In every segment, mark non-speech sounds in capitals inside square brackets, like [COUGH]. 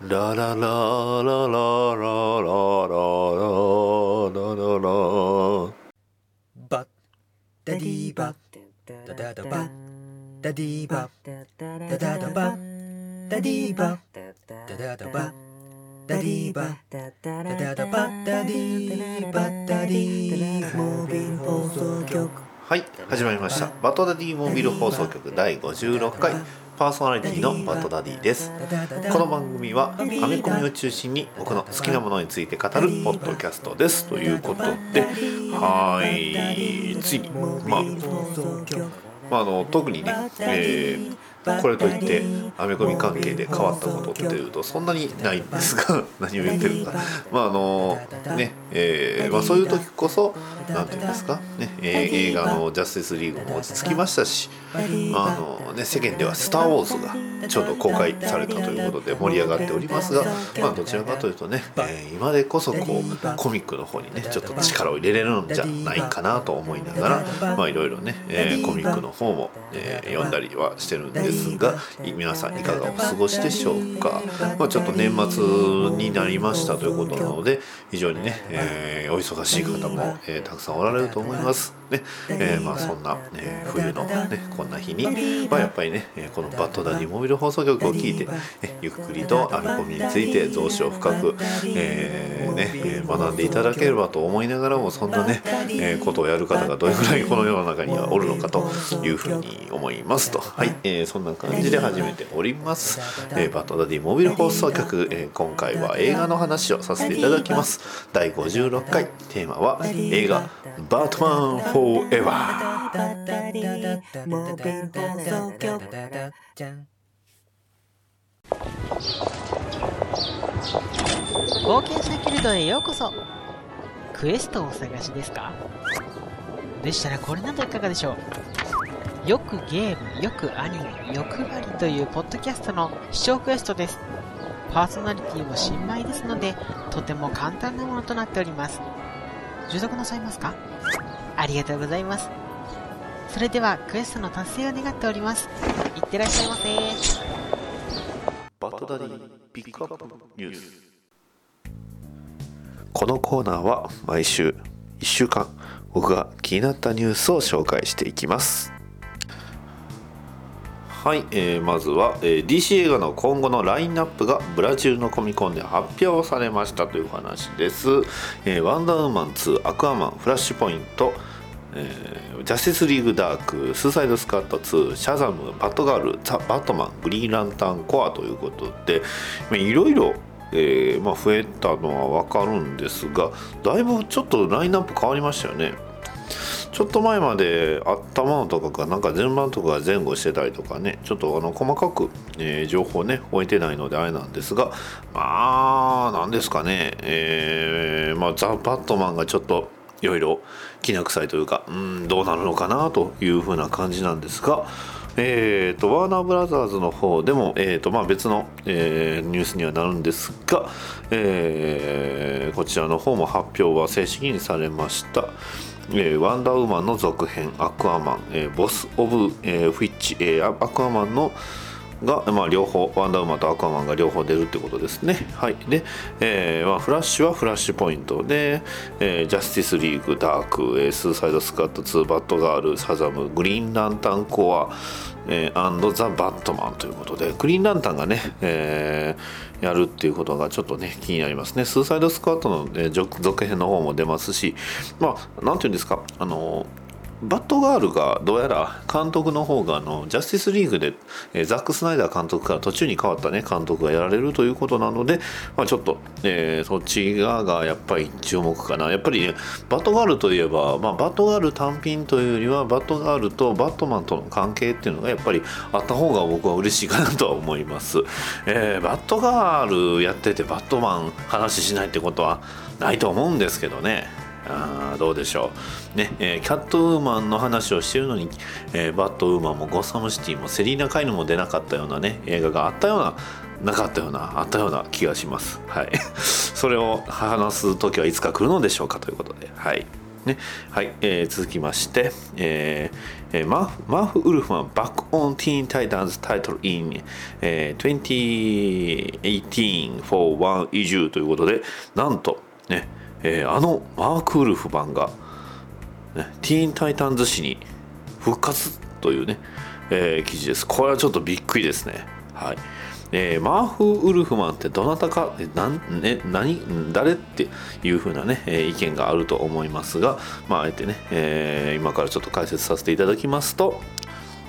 ラララララララララララバッダディバダダダバダディバダダダバダディバダダダバダディバダダダバダディバダディモービル放送局始まりました。バトダディモービル放送局第56回パーソナリティのバトダディです。この番組はアメコミを中心に僕の好きなものについて語るポッドキャストです。ということではいついにまあまあ、あの特にね、えーこれといってアメコミ関係で変わったことっていうとそんなにないんですが何を言ってるか。まああのねえーまあ、そういう時こそ何て言うんですか、ねえー映画の「ジャスティスリーグ」も落ち着きましたしあの、ね、世間では「スター・ウォーズ」がちょうど公開されたということで盛り上がっておりますが、まあ、どちらかというとね、えー今でこそこうコミックの方にねちょっと力を入れれるんじゃないかなと思いながらまあいろいろね、えーコミックの方も、えー読んだりはしてるんですが皆さんいかがお過ごしでしょうか、まあ、ちょっと年末になりましたということなので非常にね、えーお忙しい方も、えーたくさんおられると思います。ね、えーまあそんな、えー冬のねこんな日に、まあ、やっぱりね、このバッドダディモビル放送局を聞いて、ね、ゆっくりとアメコミについて増資を深く、えーね学んでいただければと思いながらもそんなね、えーことをやる方がどれぐらいこの世の中にはおるのかというふうに思いますと。はい、えーそんな感じで始めております、えーバッドダディモビル放送局、えー今回は映画の話をさせていただきます。第56回。テーマは映画「バートマンフォーエバー」冒険者ギルドへようこそ。クエストをお探しですか？でしたらこれなどいかがでしょう？よくゲーム、よくアニメ、欲張りというポッドキャストの視聴クエストです。パーソナリティも新米ですので、とても簡単なものとなっております。受読なさいますかありがとうございます。それではクエストの達成を願っております。いってらっしゃいませ。バッドダディピックアップニュースこのコーナーは毎週1週間僕が気になったニュースを紹介していきますはい、えーまずは、えー DC 映画の今後のラインナップがブラジルのコミコンで発表されましたという話です、えーワンダーウーマン2アクアマンフラッシュポイントえージャスティスリーグダーク、スーサイドスカット2、シャザム、バットガール、ザ・バットマン、グリーンランタンコアということで、いろいろ、えま、増えたのは分かるんですが、だいぶちょっとラインナップ変わりましたよね。ちょっと前まであったものとかがなんか順番とかが前後してたりとかねちょっとあの細かく、えー情報ね置いてないのであれなんですがまあなんですかねえーまあ、ザ・バットマンがちょっといろいろきな臭いというかうんどうなるのかなというふうな感じなんですがえー、とワーナーブラザーズの方でも、えーとまあ、別の、えーニュースにはなるんですが、えーこちらの方も発表は正式にされました。えーワンダーウーマンの続編アクアマン、えーボス・オブ、えーフィッチ、えーアクアマンのが、まあ、両方ワンダーウーマンとアクアマンが両方出るってことですね。はい、で、えーまあ、フラッシュはフラッシュポイントで、えージャスティスリーグダーク、えースーサイドスカット2バットガールサザムグリーンランタンコア、えー、アンドザ・バットマンということでグリーンランタンがね、えーやるっていうことがちょっとね気になりますね。スーサイドスクワットの、えー続続編の方も出ますしまあなんていうんですかあのバットガールがどうやら監督の方があのジャスティスリーグで、えーザック・スナイダー監督から途中に変わったね監督がやられるということなので、まあ、ちょっと、えーそっち側がやっぱり注目かな。やっぱりねバットガールといえば、まあ、バットガール単品というよりはバットガールとバットマンとの関係っていうのがやっぱりあった方が僕は嬉しいかなとは思います、えーバットガールやっててバットマン話しないってことはないと思うんですけどね。あーどうでしょう、ねえーキャットウーマンの話をしてるのに、えーバットウーマンもゴサムシティもセリーナ・カイヌも出なかったようなね映画があったようななかったようなあったような気がします。はい。[LAUGHS] それを話す時はいつか来るのでしょうかということで。はい。ね。はい。えー続きまして、えーえーマフマフ・ウルフマン Back on Teen Titans Title in、えー2018 for One Issue ということでなんとね、えーあのマーク・ウルフマンが、ね、ティーン・タイタンズ誌に復活というね、えー記事です。これはちょっとびっくりですね。はい。えーマーフ・ウルフマンってどなたかなん、ね、何誰っていう風なね、えー意見があると思いますが、まあ、あえてね、えー今からちょっと解説させていただきますと、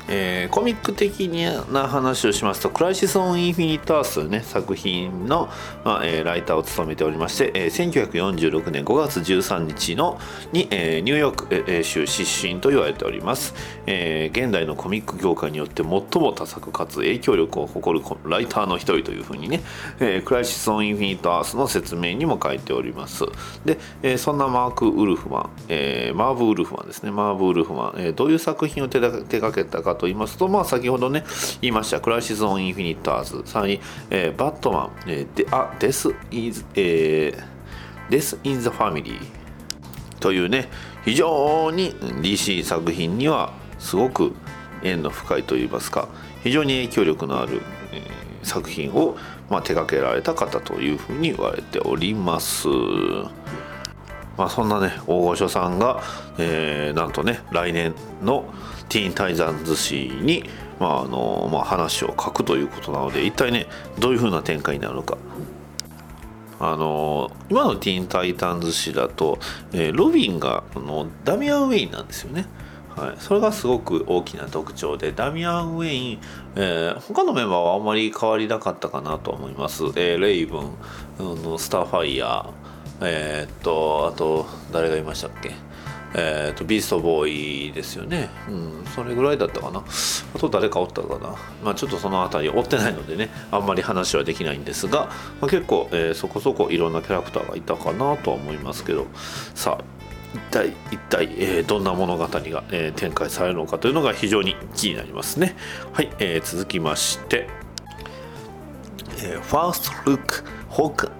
えーコミック的な話をしますと「クライシス・オン・インフィニット・アース」というね作品の、まあえーライターを務めておりまして、えー1946年5月13日のに、えーニューヨーク州出身と言われております、えー現代のコミック業界によって最も多作かつ影響力を誇るライターの一人というふうにね「えークライシス・オン・インフィニット・アース」の説明にも書いております。で、えーそんなマーク・ウルフマン、えーマーブ・ウルフマンですね。マーブ・ウルフマン、えーどういう作品を手が手掛けたかと言いますと、まあ、先ほどね言いました「クライシス・オン・インフィニット・アーズ」さらに、えーバットマン」えーであデス・イズ、えーデス・イン・ザ・ファミリー」というね非常に DC 作品にはすごく縁の深いといいますか非常に影響力のある、えー作品を、まあ、手掛けられた方というふうに言われております。まあ、そんなね大御所さんが、えーなんとね来年のティーン・タイザンズ誌に、まああのまあ、話を書くということなので一体ねどういうふうな展開になるのか。あの今のティーン・タイタンズ誌だと、えーロビンがあのダミアン・ウェインなんですよね。はい、それがすごく大きな特徴でダミアン・ウェイン、えー他のメンバーはあんまり変わりなかったかなと思います、えーレイブン、うんスターファイヤー。えーっとあと誰がいましたっけ？えーっとビーストボーイですよね、うん、それぐらいだったかな。あと誰かおったかな、まあ、ちょっとその辺り追ってないのでねあんまり話はできないんですが、まあ、結構、えーそこそこいろんなキャラクターがいたかなとは思いますけど。さあ一体一体、えーどんな物語が、えー展開されるのかというのが非常に気になりますね。はい、えー続きましてえー、ファーストルックホーク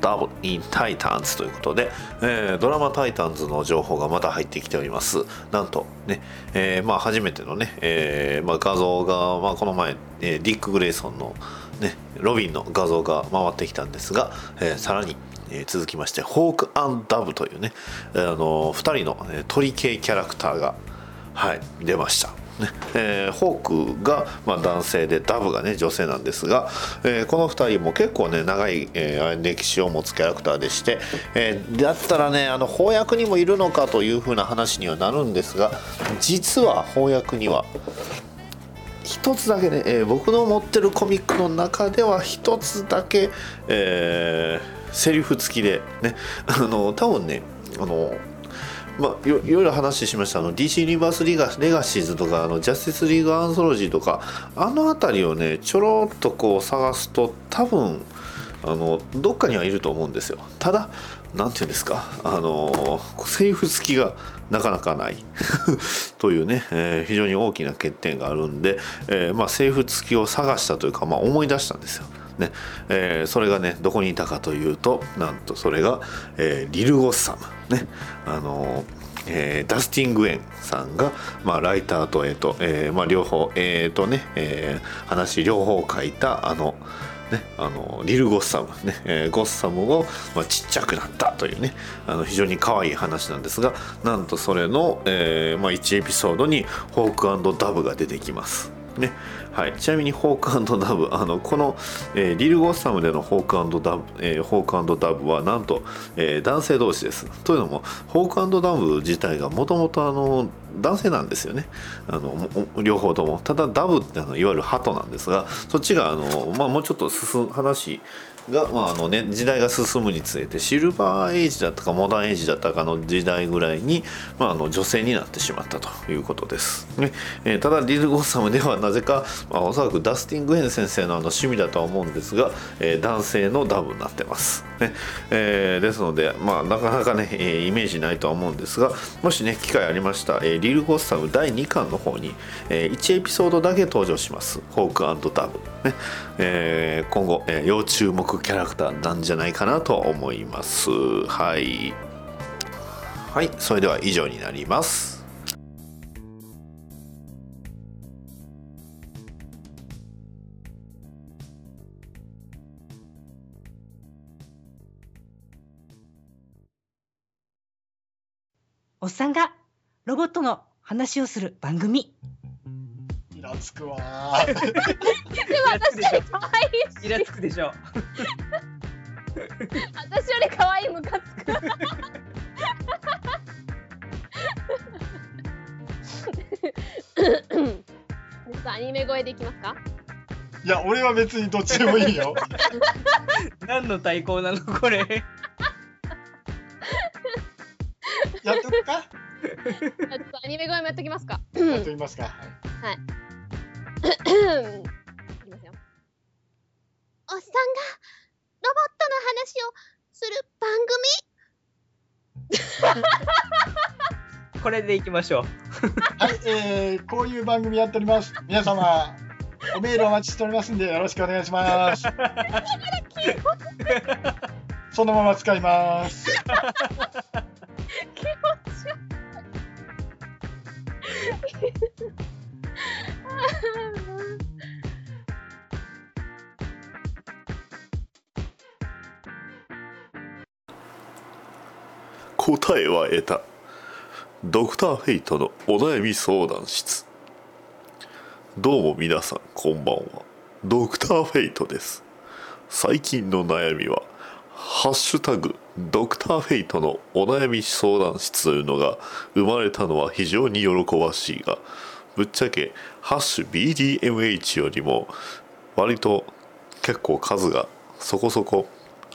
ダブル in Titans ということで、えードラマタイタンズの情報がまた入ってきておりますなんとね、えーまあ初めてのね、えーまあ、画像が、まあ、この前、えーディック・グレイソンのねロビンの画像が回ってきたんですが、えーさらにえー続きましてホークダブというね、あの2人の、えー鳥系キャラクターが、はい、出ました。ねえーホークが、まあ、男性でダブが、ね、女性なんですが、えーこの2人も結構ね長い、えー歴史を持つキャラクターでして、えーだったらねあの翻訳にもいるのかというふうな話にはなるんですが実は翻訳には一つだけね、えー僕の持ってるコミックの中では一つだけ、えーセリフ付きでねあの多分ねあのまあ、いろいろ話しました。あの DC ユニバースリガレガシーズとかあのジャスティスリーグアンソロジーとかあの辺りをねちょろっとこう探すと多分あのどっかにはいると思うんですよ。ただなんていうんですかあのセリフ付きがなかなかない。[LAUGHS] というね、えー非常に大きな欠点があるんで、えーまあ、セリフ付きを探したというか、まあ、思い出したんですよ。ね。えーそれがねどこにいたかというとなんとそれが、えーリル・ゴッサム。ね。あのえーダスティン・グエンさんが、まあ、ライターと,、えとえーまあ、両方、えーとねえー話両方書いたあのね、あのリル・ゴッサム、ね。えーゴッサムを、まあ、ちっちゃくなったというねあの非常に可愛い話なんですがなんとそれの、えーまあ、1エピソードにホークダブが出てきます。ね。はい、ちなみにホークダブ [LAUGHS] あのこの、えーリル・ゴッサムでのホークダブ、えーホークダブはなんと、えー男性同士です。というのもホークダブ自体がもともと男性なんですよね。あの両方とも。ただダブってあのいわゆる鳩なんですがそっちがあの、まあ、もうちょっと進む話が、まああのね、時代が進むにつれてシルバーエイジだったかモダンエイジだったかの時代ぐらいに、まあ、あの女性になってしまったということです、ね。えーただリル・ゴッサムでは [LAUGHS] なぜか、まあ、おそらくダスティン・グエン先生のあの趣味だとは思うんですが、えー男性のダブになってます、ね。えーですので、まあ、なかなかね、えイメージないとは思うんですがもしね機会ありました、えリル・ゴッサム第2巻の方に、えー1エピソードだけ登場します。ホークダブ、ね。えー今後、えー要注目キャラクターなんじゃないかなと思います。はい。はいそれでは以上になります。おっさんがロボットの話をする番組。イラつくわー。でも私より可愛いしイラつくでしょ。私より可愛いムカつくアニメ声でいきますか？いや、俺は別にどっちでもいいよ。何の対抗なのこれ。やっとくかじゃあちょっとアニメ声もやっときますかやっときますか。はいいきますよおっさんがロボットの話をする番 [LAUGHS] これでいきましょう。[LAUGHS] はい、えー、こういう番組やっております。皆様、おメールお待ちしておりますんで、よろしくお願いします。そのまま使います。組 [LAUGHS] 気持ち悪い答えは得た。ドクターフェイトのお悩み相談室。どうも皆さんこんばんは。ドクターフェイトです。最近の悩みはハッシュタグドクターフェイトのお悩み相談室というのが生まれたのは非常に喜ばしいがぶっちゃけハッシュ BDMH よりも割と結構数がそこそこ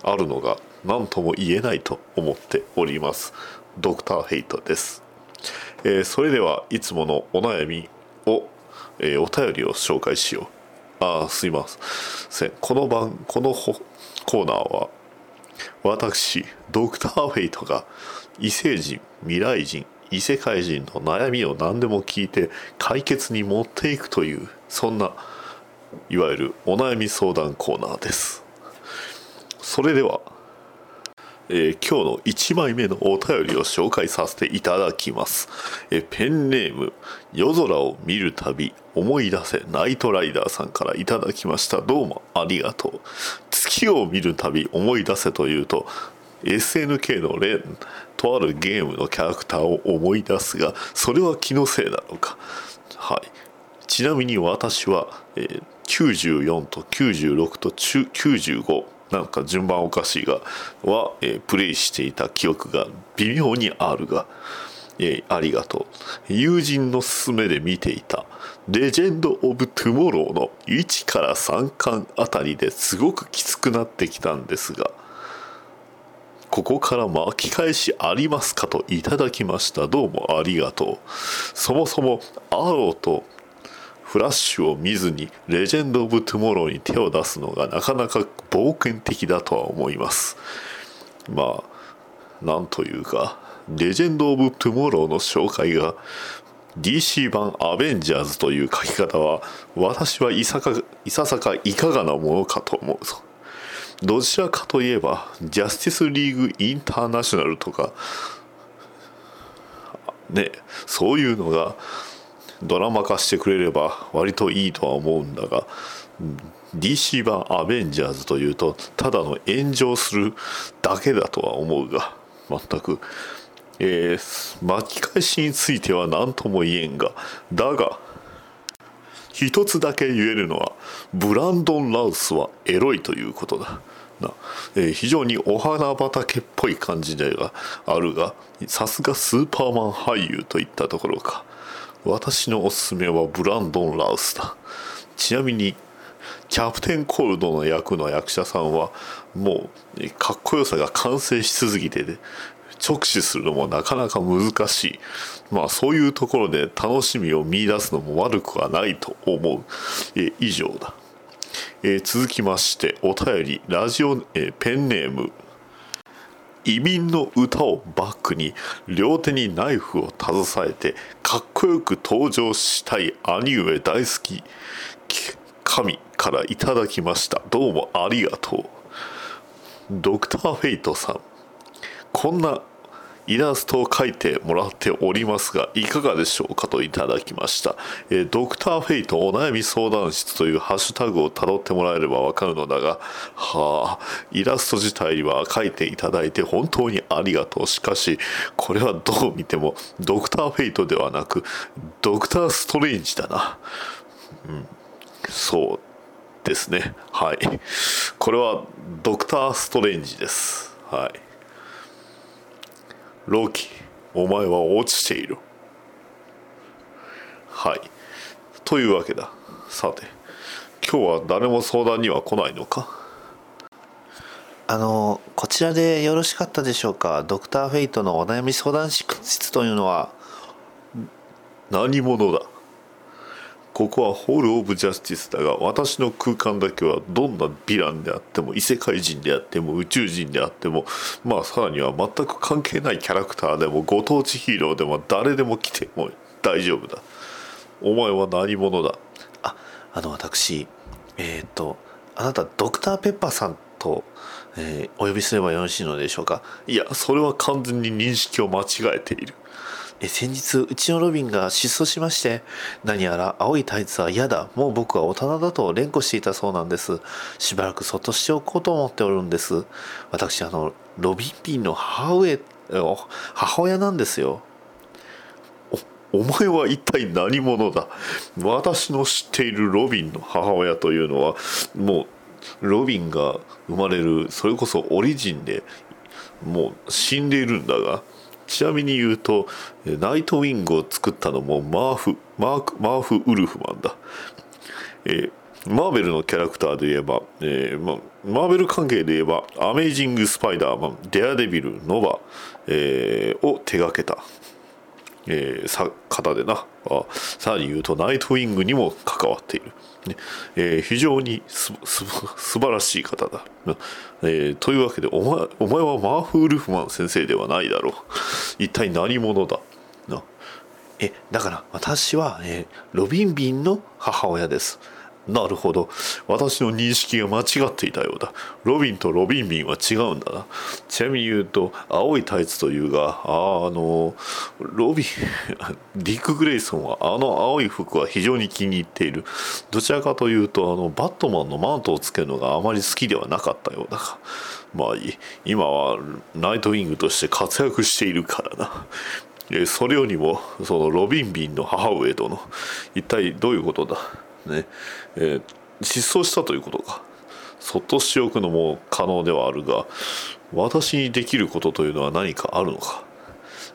あるのが何とも言えないと思っております。ドクターヘイトです、えーそれではいつものお悩みを、えーお便りを紹介しよう。あすいません。この番このコーナーは私ドクターフェイトが異星人未来人異世界人の悩みを何でも聞いて解決に持っていくというそんないわゆるお悩み相談コーナーです。それでは、えー今日の1枚目のお便りを紹介させていただきます、えーペンネーム夜空を見るたび思い出せナイトライダーさんからいただきました。どうもありがとう。月を見るたび思い出せというと SNK の例とあるゲームのキャラクターを思い出すがそれは気のせいなのか。はい。ちなみに私は、えー94と96と95なんか順番おかしいがは、えープレイしていた記憶が微妙にあるが、えーありがとう。友人の勧めで見ていた「レジェンド・オブ・トゥモロー」の1から3巻あたりですごくきつくなってきたんですがここから巻き返しありますかといただきました。どうもありがとう。そもそもアローとフラッシュを見ずにレジェンド・オブ・トゥモローに手を出すのがなかなか冒険的だとは思います。まあなんというかレジェンド・オブ・トゥモローの紹介が DC 版アベンジャーズという書き方は私はいさかいささかいかがなものかと思うぞ。どちらかといえばジャスティスリーグインターナショナルとかねそういうのがドラマ化してくれれば割といいとは思うんだが DC 版アベンジャーズというとただの炎上するだけだとは思うが全く、えー巻き返しについては何とも言えんがだが一つだけ言えるのはブランドン・ラウスはエロいということだ。な、えー非常にお花畑っぽい感じではあるがさすがスーパーマン俳優といったところか。私のおすすめはブランドン・ラウスだ。ちなみにキャプテン・コールドの役の役者さんはもうかっこよさが完成し続ぎてね直視するのもなかなか難しい。まあそういうところで楽しみを見出すのも悪くはないと思う、え以上だ、え続きましてお便り。ラジオ、えペンネーム移民の歌をバックに両手にナイフを携えてかっこよく登場したい兄上大好き。神からいただきました。どうもありがとう。ドクターフェイトさん。こんなイラストを描いてもらっておりますがいかがでしょうかといただきました、えードクターフェイトお悩み相談室というハッシュタグをたどってもらえればわかるのだがはあイラスト自体は描いていただいて本当にありがとう。しかしこれはどう見てもドクターフェイトではなくドクターストレンジだな。うん。そうですね。はい。これはドクターストレンジです。はい。ロキお前は落ちている。はい。というわけだ。さて今日は誰も相談には来ないのか？あのこちらでよろしかったでしょうか？ドクターフェイトのお悩み相談室というのは。何者だ？ここはホール・オブ・ジャスティスだが私の空間だけはどんなヴィランであっても異世界人であっても宇宙人であってもまあさらには全く関係ないキャラクターでもご当地ヒーローでも誰でも来ても大丈夫だ。お前は何者だ？ああの私えっ、とあなたドクターペッパーさんと、えーお呼びすればよろしいのでしょうか？いやそれは完全に認識を間違えているえ先日うちのロビンが失踪しまして何やら青いタイツは嫌だもう僕は大人だと連呼していたそうなんです。しばらくそっとしておこうと思っておるんです。私あのロビンピンの母上母親なんですよ。お前は一体何者だ？私の知っているロビンの母親というのはもうロビンが生まれるそれこそオリジンでもう死んでいるんだがちなみに言うとナイトウィングを作ったのもマーフマークマーフ・ウルフマンだ、えーマーベルのキャラクターで言えば、えーま、マーベル関係で言えばアメイジング・スパイダーマンデアデビルノバ、えーを手掛けた。えー方でな。あさらに言うとナイトウィングにも関わっている、ね。えー非常にすす素晴らしい方だ、えーというわけでお前お前はマーフ・ウルフマン先生ではないだろう。一体何者だ？なえだから私は、えーロビンビンの母親です。なるほど。私の認識が間違っていたようだ。ロビンとロビンビンは違うんだな。ちなみに言うと青いタイツというがあのロビン [LAUGHS] ディック・グレイソンはあの青い服は非常に気に入っている。どちらかというとあのバットマンのマントをつけるのがあまり好きではなかったようだ。がまあいい今はナイトウィングとして活躍しているからな。それよりもそのロビンビンの母上との一体どういうことだ？ねえー失踪したということか。そっとしておくのも可能ではあるが私にできることというのは何かあるのか。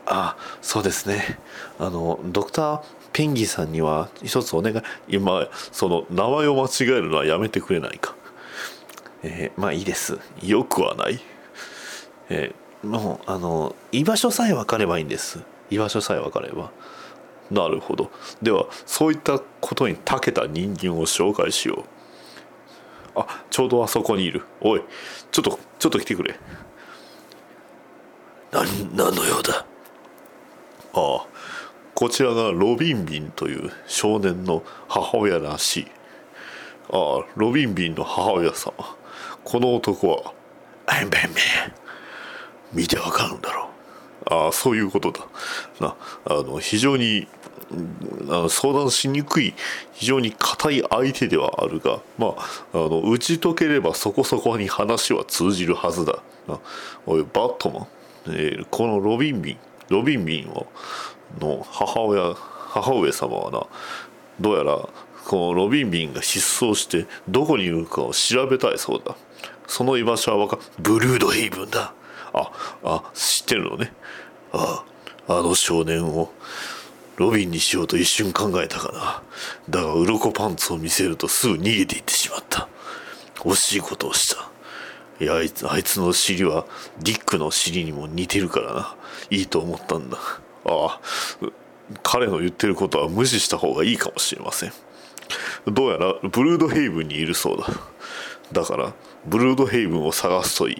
あそうですね。あのドクターペンギンさんには一つお願い今その名前を間違えるのはやめてくれないか。えーまあいいです。よくはない。えーもうあの居場所さえ分かればいいんです。居場所さえ分かれば。なるほど。ではそういったことに長けた人間を紹介しよう。あちょうどあそこにいる。おいちょっとちょっと来てくれ。何何の用だ？ああこちらがロビンビンという少年の母親らしい。ああロビンビンの母親様。この男はベンベンベン見てわかるんだろう。ああそういうことだ。なあの非常に相談しにくい非常に硬い相手ではあるがまああの打ち解ければそこそこに話は通じるはずだ。おいバットマン、えーこのロビンビン。ロビンビンをの母親母上様はなどうやらこのロビンビンが失踪してどこにいるかを調べたいそうだ。その居場所はわかブルードヘイブンだ。ああ知ってるのね。あああの少年を。ロビンにしようと一瞬考えたかな。だが鱗パンツを見せるとすぐ逃げていってしまった。惜しいことをした。いやあいつあいつの尻はディックの尻にも似てるからな。いいと思ったんだ。ああ彼の言ってることは無視した方がいいかもしれません。どうやらブルードヘイブンにいるそうだ。だからブルードヘイブンを探すといい。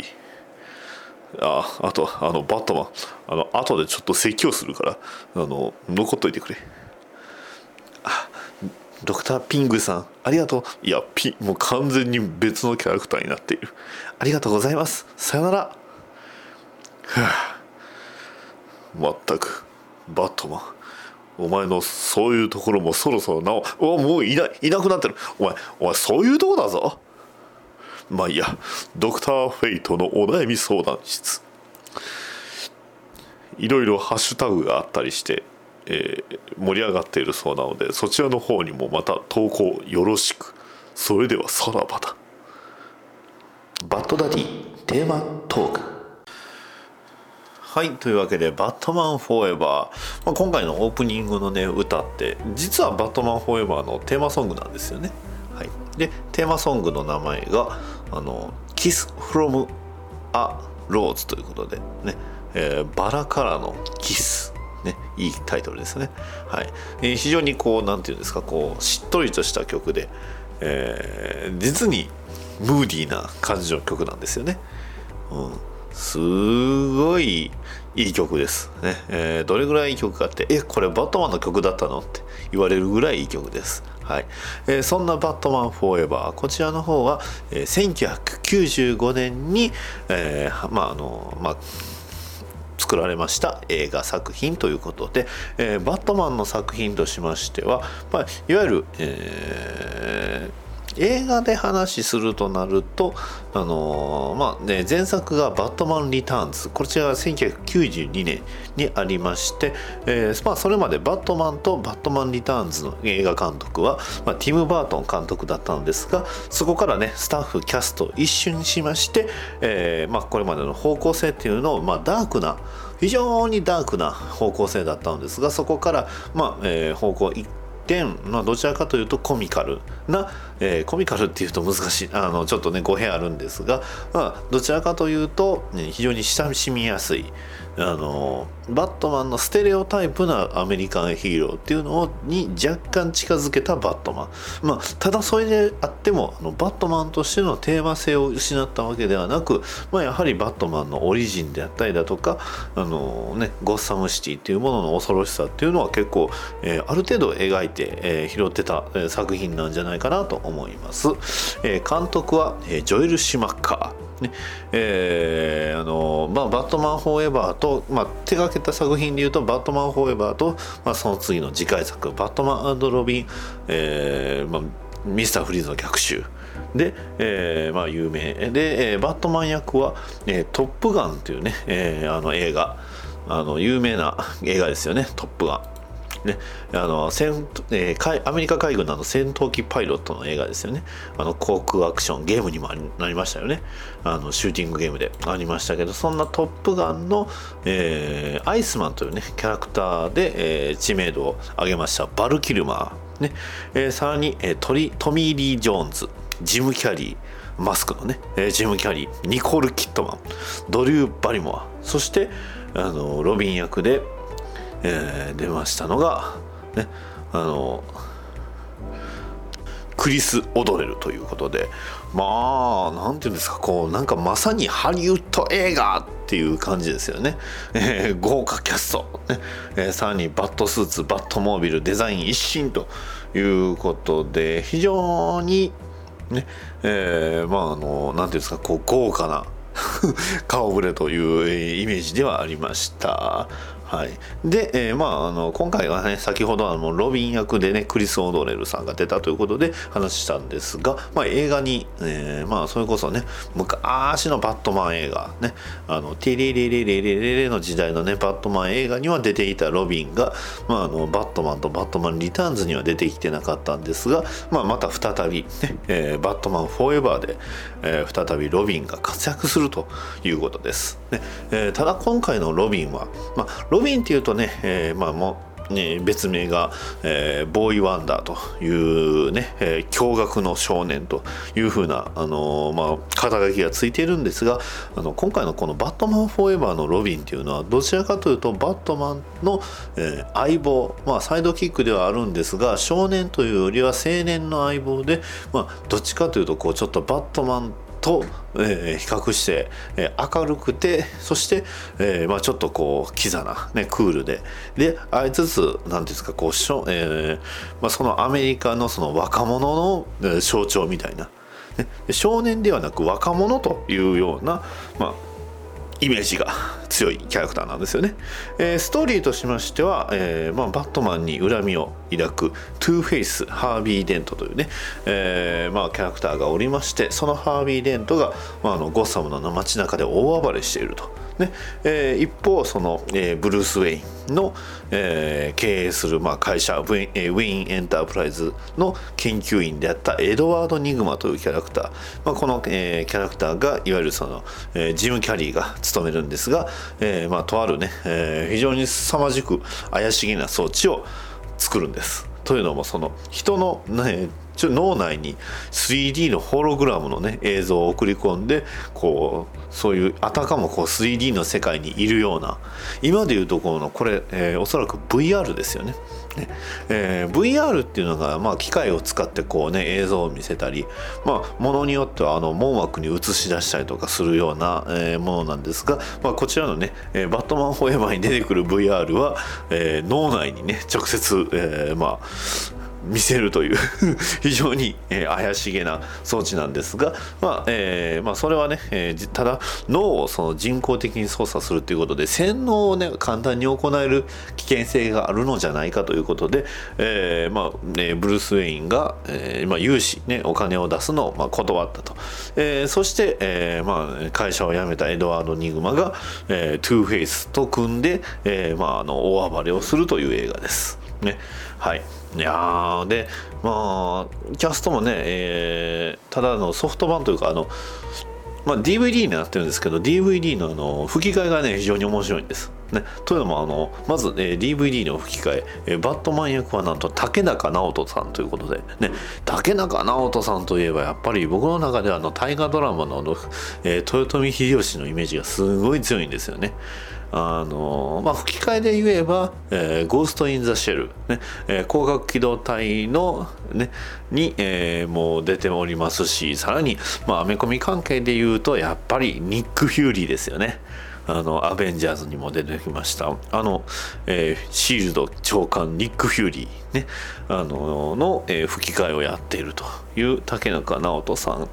ああとあのバットマンあの後でちょっと説教するからあの残っといてくれ。あドクターピングさんありがとう。いやピもう完全に別のキャラクターになっている。ありがとうございます。さよなら。はあまったくバットマン。お前のそういうところもそろそろなおおもういないいなくなってる。お前お前そういうとこだぞ。まあいいやドクター・フェイトのお悩み相談室。いろいろハッシュタグがあったりして、えー盛り上がっているそうなのでそちらの方にもまた投稿よろしく。それではさらばだ。バッドダディテーマトーク。はいというわけで「バットマンフォーエバー」まあ、今回のオープニングのね歌って実は「バットマンフォーエバー」のテーマソングなんですよね。はい、でテーマソングの名前が「あの Kiss from a Rose」ということでね、えーバラからのキス。ね、いいタイトルですね。はい、えー非常にこうなんていうんですかこうしっとりとした曲で、えー実にムーディーな感じの曲なんですよね。うん、すごいいい曲ですね、えーどれぐらいいい曲かって「えこれバットマンの曲だったの?」って言われるぐらいいい曲です。はい。えーそんな「バットマンフォーエバー」こちらの方は、えー1995年に、えーまああのまあ作られました映画作品ということで、えーバットマンの作品としましては、まあ、いわゆる、えー映画で話するとなると、あのーまあね、前作が「バットマン・リターンズ」こちらが1992年にありまして、えーまあ、それまで「バットマン」と「バットマン・リターンズ」の映画監督は、まあ、ティム・バートン監督だったんですがそこからねスタッフキャスト一新しまして、えーまあ、これまでの方向性っていうのを、まあ、ダークな非常にダークな方向性だったんですがそこから、まあえー方向一点、まあ、どちらかというとコミカルな、えーコミカルっていうと難しいあのちょっとね語弊あるんですが、まあ、どちらかというと、非常に親しみやすい。あのバットマンのステレオタイプなアメリカンヒーローっていうのに若干近づけたバットマン、まあ、ただそれであってもあのバットマンとしてのテーマ性を失ったわけではなく、まあ、やはりバットマンのオリジンであったりだとかあの、ね、ゴッサムシティっていうものの恐ろしさっていうのは結構、えーある程度描いて、えー拾ってた、えー作品なんじゃないかなと思います、えー監督は、えージョエル・シュマッカー。ね。えーあのまあ、バットマン・フォーエバーと、まあ、手掛けた作品でいうとバットマン・フォーエバーと、まあ、その次の次回作バットマンロビン、えーまあ、ミスター・フリーズの逆襲。で、えーまあ、有名。で、えーバットマン役は「えートップガン」というね、えーあの映画。あの有名な映画ですよね「トップガン」ね、あの戦えーアメリカ海軍の戦闘機パイロットの映画ですよね。あの航空アクションゲームにもなりましたよね。あのシューティングゲームで。ありましたけどそんな「トップガンの」えーアイスマンというねキャラクターで、えー知名度を上げました。バル・キルマー、ね。えーさらに、えートリトミー・リー・ジョーンズ。ジム・キャリー。マスクのね、えージム・キャリー。ニコール・キットマン。ドリュー・バリモア。そしてあのロビン役でえー出ましたのが、ね、あのクリス・オドレルということでまあなんていうんですかこうなんかまさにハリウッド映画っていう感じですよね、えー豪華キャスト、ねえーさらにバットスーツバットモービルデザイン一新ということで非常にねえーまああのなんていうんですかこう豪華な [LAUGHS] 顔ぶれという、イメージではありました。はい、で、えーまあ、あの今回はね先ほどあのロビン役でねクリス・オードレルさんが出たということで話したんですが、まあ、映画に、えーまあ、それこそね昔のバットマン映画ねあのティリリリリリリリの時代のねバットマン映画には出ていたロビンが、まあ、あのバットマンとバットマンリターンズには出てきてなかったんですが、まあ、また再び、ねえーバットマンフォーエバーで、えー再びロビンが活躍するということです。ねえーただ今回のロビンは、まあ、ロビンっていうとね、えーまあもね、別名が、えーボーイ・ワンダーというね、えー驚愕の少年というふうな、あのーまあ、肩書きがついているんですがあの今回のこの「バットマン・フォーエバー」のロビンっていうのはどちらかというとバットマンの、えー相棒、まあ、サイドキックではあるんですが少年というよりは青年の相棒で、まあ、どっちかというとこうちょっとバットマンと、えー比較して、えー明るくてそして、えーまあ、ちょっとこうキザな、ね、クールで。であいつつ何て言うんですかこうしょ、えーまあ、そのアメリカのその若者の象徴みたいな、ね、少年ではなく若者というような、まあイメージが強いキャラクターなんですよね。えーストーリーとしましては、えーまあ、バットマンに恨みを抱くトゥーフェイス、ハービー・デントというね、えーまあ、キャラクターがおりましてそのハービー・デントが、まあ、あのゴッサムの街中で大暴れしていると。ねえー一方その、えーブルース・ウェインの、えー経営する、まあ、会社ウェインえーウェインエンタープライズの研究員であったエドワード・ニグマというキャラクター、まあ、この、えーキャラクターがいわゆるその、えージム・キャリーが務めるんですが、えーまあ、とあるね、えー非常に凄まじく怪しげな装置を作るんです。というのもその人の、ね、ちょ脳内に 3D のホログラムのね映像を送り込んでこうそういうあたかもこう 3D の世界にいるような今でいうところのこれ、えーおそらく VR ですよね。えー VR っていうのが、まあ、機械を使ってこうね映像を見せたり、まあ、ものによってはあの網膜に映し出したりとかするような、えーものなんですが、まあ、こちらのね、えーバットマンフォーエバーに出てくる VR は、えー脳内にね直接、えーまあ見せるという [LAUGHS] 非常に、え怪しげな装置なんですが、まあえーまあ、それはね、えただ脳をその人工的に操作するということで洗脳をね簡単に行える危険性があるのじゃないかということで、えーまあね、ブルース・ウェインが、えーまあ、融資、ね、お金を出すのを、まあ、断ったと、えーそして、えまあ、会社を辞めたエドワード・ニグマが、えトゥーフェイスと組んで、えまあ、あの大暴れをするという映画です。ね、はい。いやでまあキャストもね、えーただのソフト版というかあの、まあ、DVD になってるんですけど DVD のあの吹き替えがね非常に面白いんです。ね、というのもあのまず、えー DVD の吹き替ええーバットマン役はなんと竹中直人さんということで、ね、竹中直人さんといえばやっぱり僕の中ではあの大河ドラマのあの、えー豊臣秀吉のイメージがすごい強いんですよね。あのまあ、吹き替えで言えば「えーゴースト・イン・ザ・シェル」ね。えー光学機動隊の、ね、に、えーもう出ておりますしさらに、まあ、アメコミ関係で言うとやっぱりニック・フューリーですよね。あのアベンジャーズにも出てきました。あの、えーシールド長官ニック・フューリー、ね、あのの、えー吹き替えをやっているという竹中直人さん。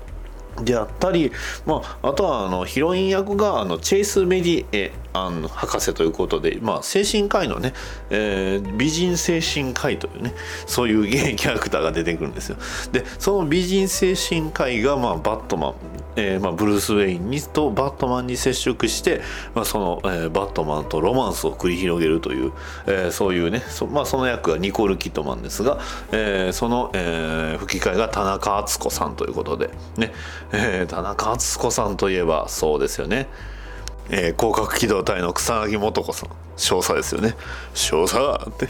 であったり、まあ、あとはあのヒロイン役があのチェイス・メディエアン博士ということで、まあ、精神科医のね、えー美人精神科医というねそういうゲイキャラクターが出てくるんですよ。でその美人精神科医が、まあ、バットマン、えーまあ、ブルース・ウェインにとバットマンに接触して、まあ、その、えーバットマンとロマンスを繰り広げるという、えーそういうねそ,、まあ、その役がニコール・キットマンですが、えーその、えー吹き替えが田中敦子さんということで、ねえー田中敦子さんといえばそうですよね。えー広角機動隊の草薙素子さん。少佐ですよね。少佐って。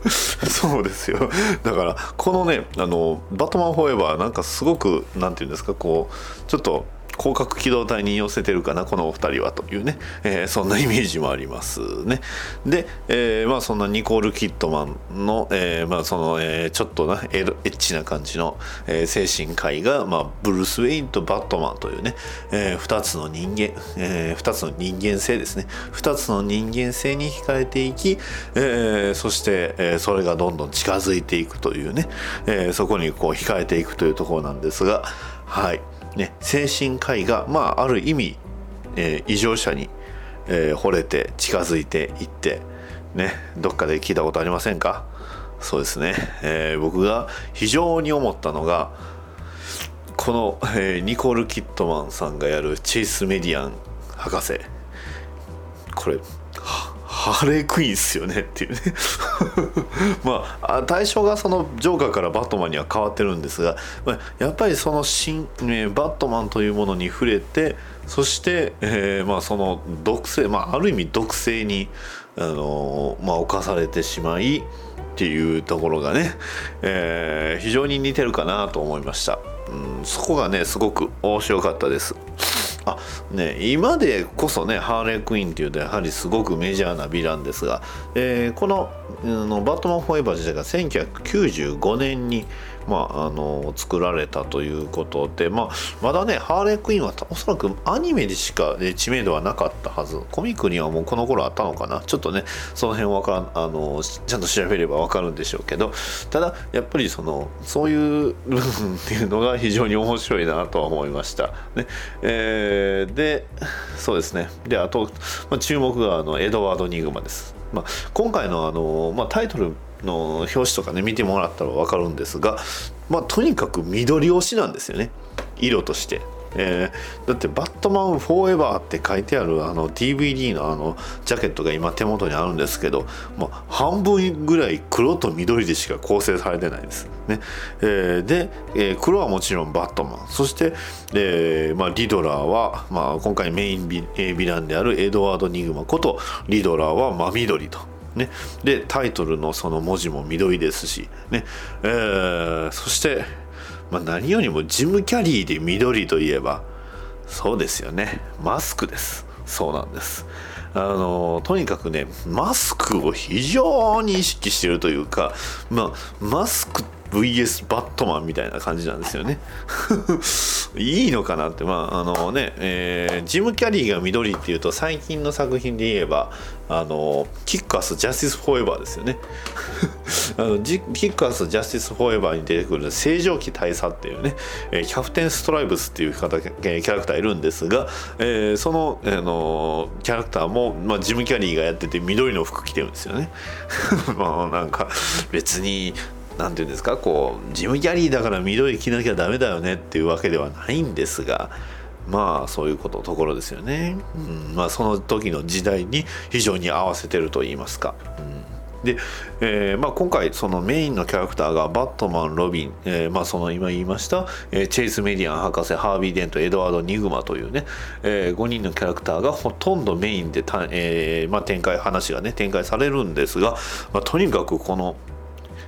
[LAUGHS] そうですよ。だからこのねあの「バットマンフォーエバー」なんかすごくなんていうんですかこうちょっと広角機動隊に寄せてるかなこのお二人はというね、えーそんなイメージもありますね。で、えーまあそんなニコール・キットマンの、えーまあその、えーちょっとなエロエッチな感じの、えー精神科医が、まあ、ブルース・ウェインとバットマンというね、え2つの人間、え2つの人間性ですね。2つの人間性に惹かれていき、えーそして、えーそれがどんどん近づいていくというね、えーそこにこう惹かれていくというところなんですがはい。ね精神科医がまあある意味、えー異常者に、えー惚れて近づいていってねどっかで聞いたことありませんか？そうですね、えー僕が非常に思ったのがこの、えーニコール・キットマンさんがやるチェイス・メディアン博士。これはハレークイーンっすよねっていうね。[LAUGHS] まあ対象がそのジョーカーからバットマンには変わってるんですが、ま、やっぱりその新、えーバットマンというものに触れてそして、えーまあ、その毒性、まあ、ある意味毒性に、あのーまあ、侵されてしまいっていうところがね、えー非常に似てるかなと思いました、うん、そこがねすごく面白かったです。あね今でこそねハーレークイーンっていうとやはりすごくメジャーなヴィランですが、えーこの、うんのバットマンフォーエバー自体が1995年にまあ、あの作られたということで、まあ、まだねハーレークイーンはおそらくアニメでしか、ね、知名度はなかったはず。コミックにはもうこの頃あったのかな。ちょっとねその辺わからんあのちゃんと調べればわかるんでしょうけど。ただやっぱりそのそういう部分っていうのが非常に面白いなとは思いました。ね。えーでそうですね。であと、まあ、注目があのエドワード・ニグマです。まあ、今回のあの、まあ、タイトルの表紙とかね見てもらったら分かるんですが、まあ、とにかく緑推しなんですよね色として。えーだって「バットマンフォーエバー」って書いてあるあの DVD のあのジャケットが今手元にあるんですけど、まあ、半分ぐらい黒と緑でしか構成されてないです。ねえーで、えー黒はもちろんバットマンそして、えーまあ、リドラーは、まあ、今回メインビ,、ヴィランであるエドワード・ニグマことリドラーは真緑と。ね、でタイトルのその文字も緑ですし、ね。えーそして、まあ、何よりもジム・キャリーで緑といえばそうですよね。マスクです。そうなんです。あのとにかくねマスクを非常に意識してるというかまあマスクって VS バットマンみたいな感じなんですよね。い。いのかなって。まああのね、えージム・キャリーが緑っていうと最近の作品で言えばあのキックアス・ジャスティス・フォーエバーですよね。[LAUGHS] あのジキックアス・ジャスティス・フォーエバーに出てくる星条旗大佐っていうね、えーキャプテン・ストライブスっていう方キャラクターいるんですが、えーその、あのキャラクターも、まあ、ジム・キャリーがやってて緑の服着てるんですよね。[LAUGHS] まあなんか別になんていうんですかこうジム・キャリーだから緑着なきゃダメだよねっていうわけではないんですがまあそういうことところですよね、うん、まあその時の時代に非常に合わせてると言いますか、うん、で、えーまあ、今回そのメインのキャラクターがバットマンロビン、えーまあ、その今言いました、えーチェイス・メディアン博士ハービー・デントエドワード・ニグマというね、え5人のキャラクターがほとんどメインでた、えーまあ、展開話がね展開されるんですが、まあ、とにかくこの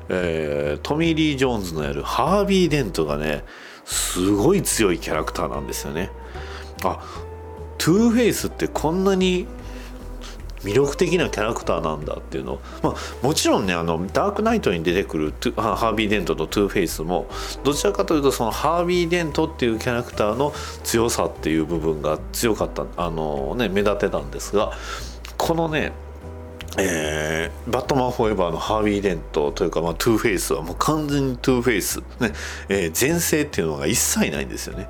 えートミー・リー・ジョーンズのやるハービー・デントがねすごい強いキャラクターなんですよね。あトゥーフェイスってこんなに魅力的なキャラクターなんだっていうの、まあ、もちろんねあのダークナイトに出てくるトゥハハービー・デントとトゥーフェイスもどちらかというとそのハービー・デントっていうキャラクターの強さっていう部分が強かったあの、ね、目立てたんですがこのねえーバットマンフォーエバーのハービー・デントというか、まあ、トゥーフェイスはもう完全にトゥーフェイス、ねえー前世っていうのが一切ないんですよね。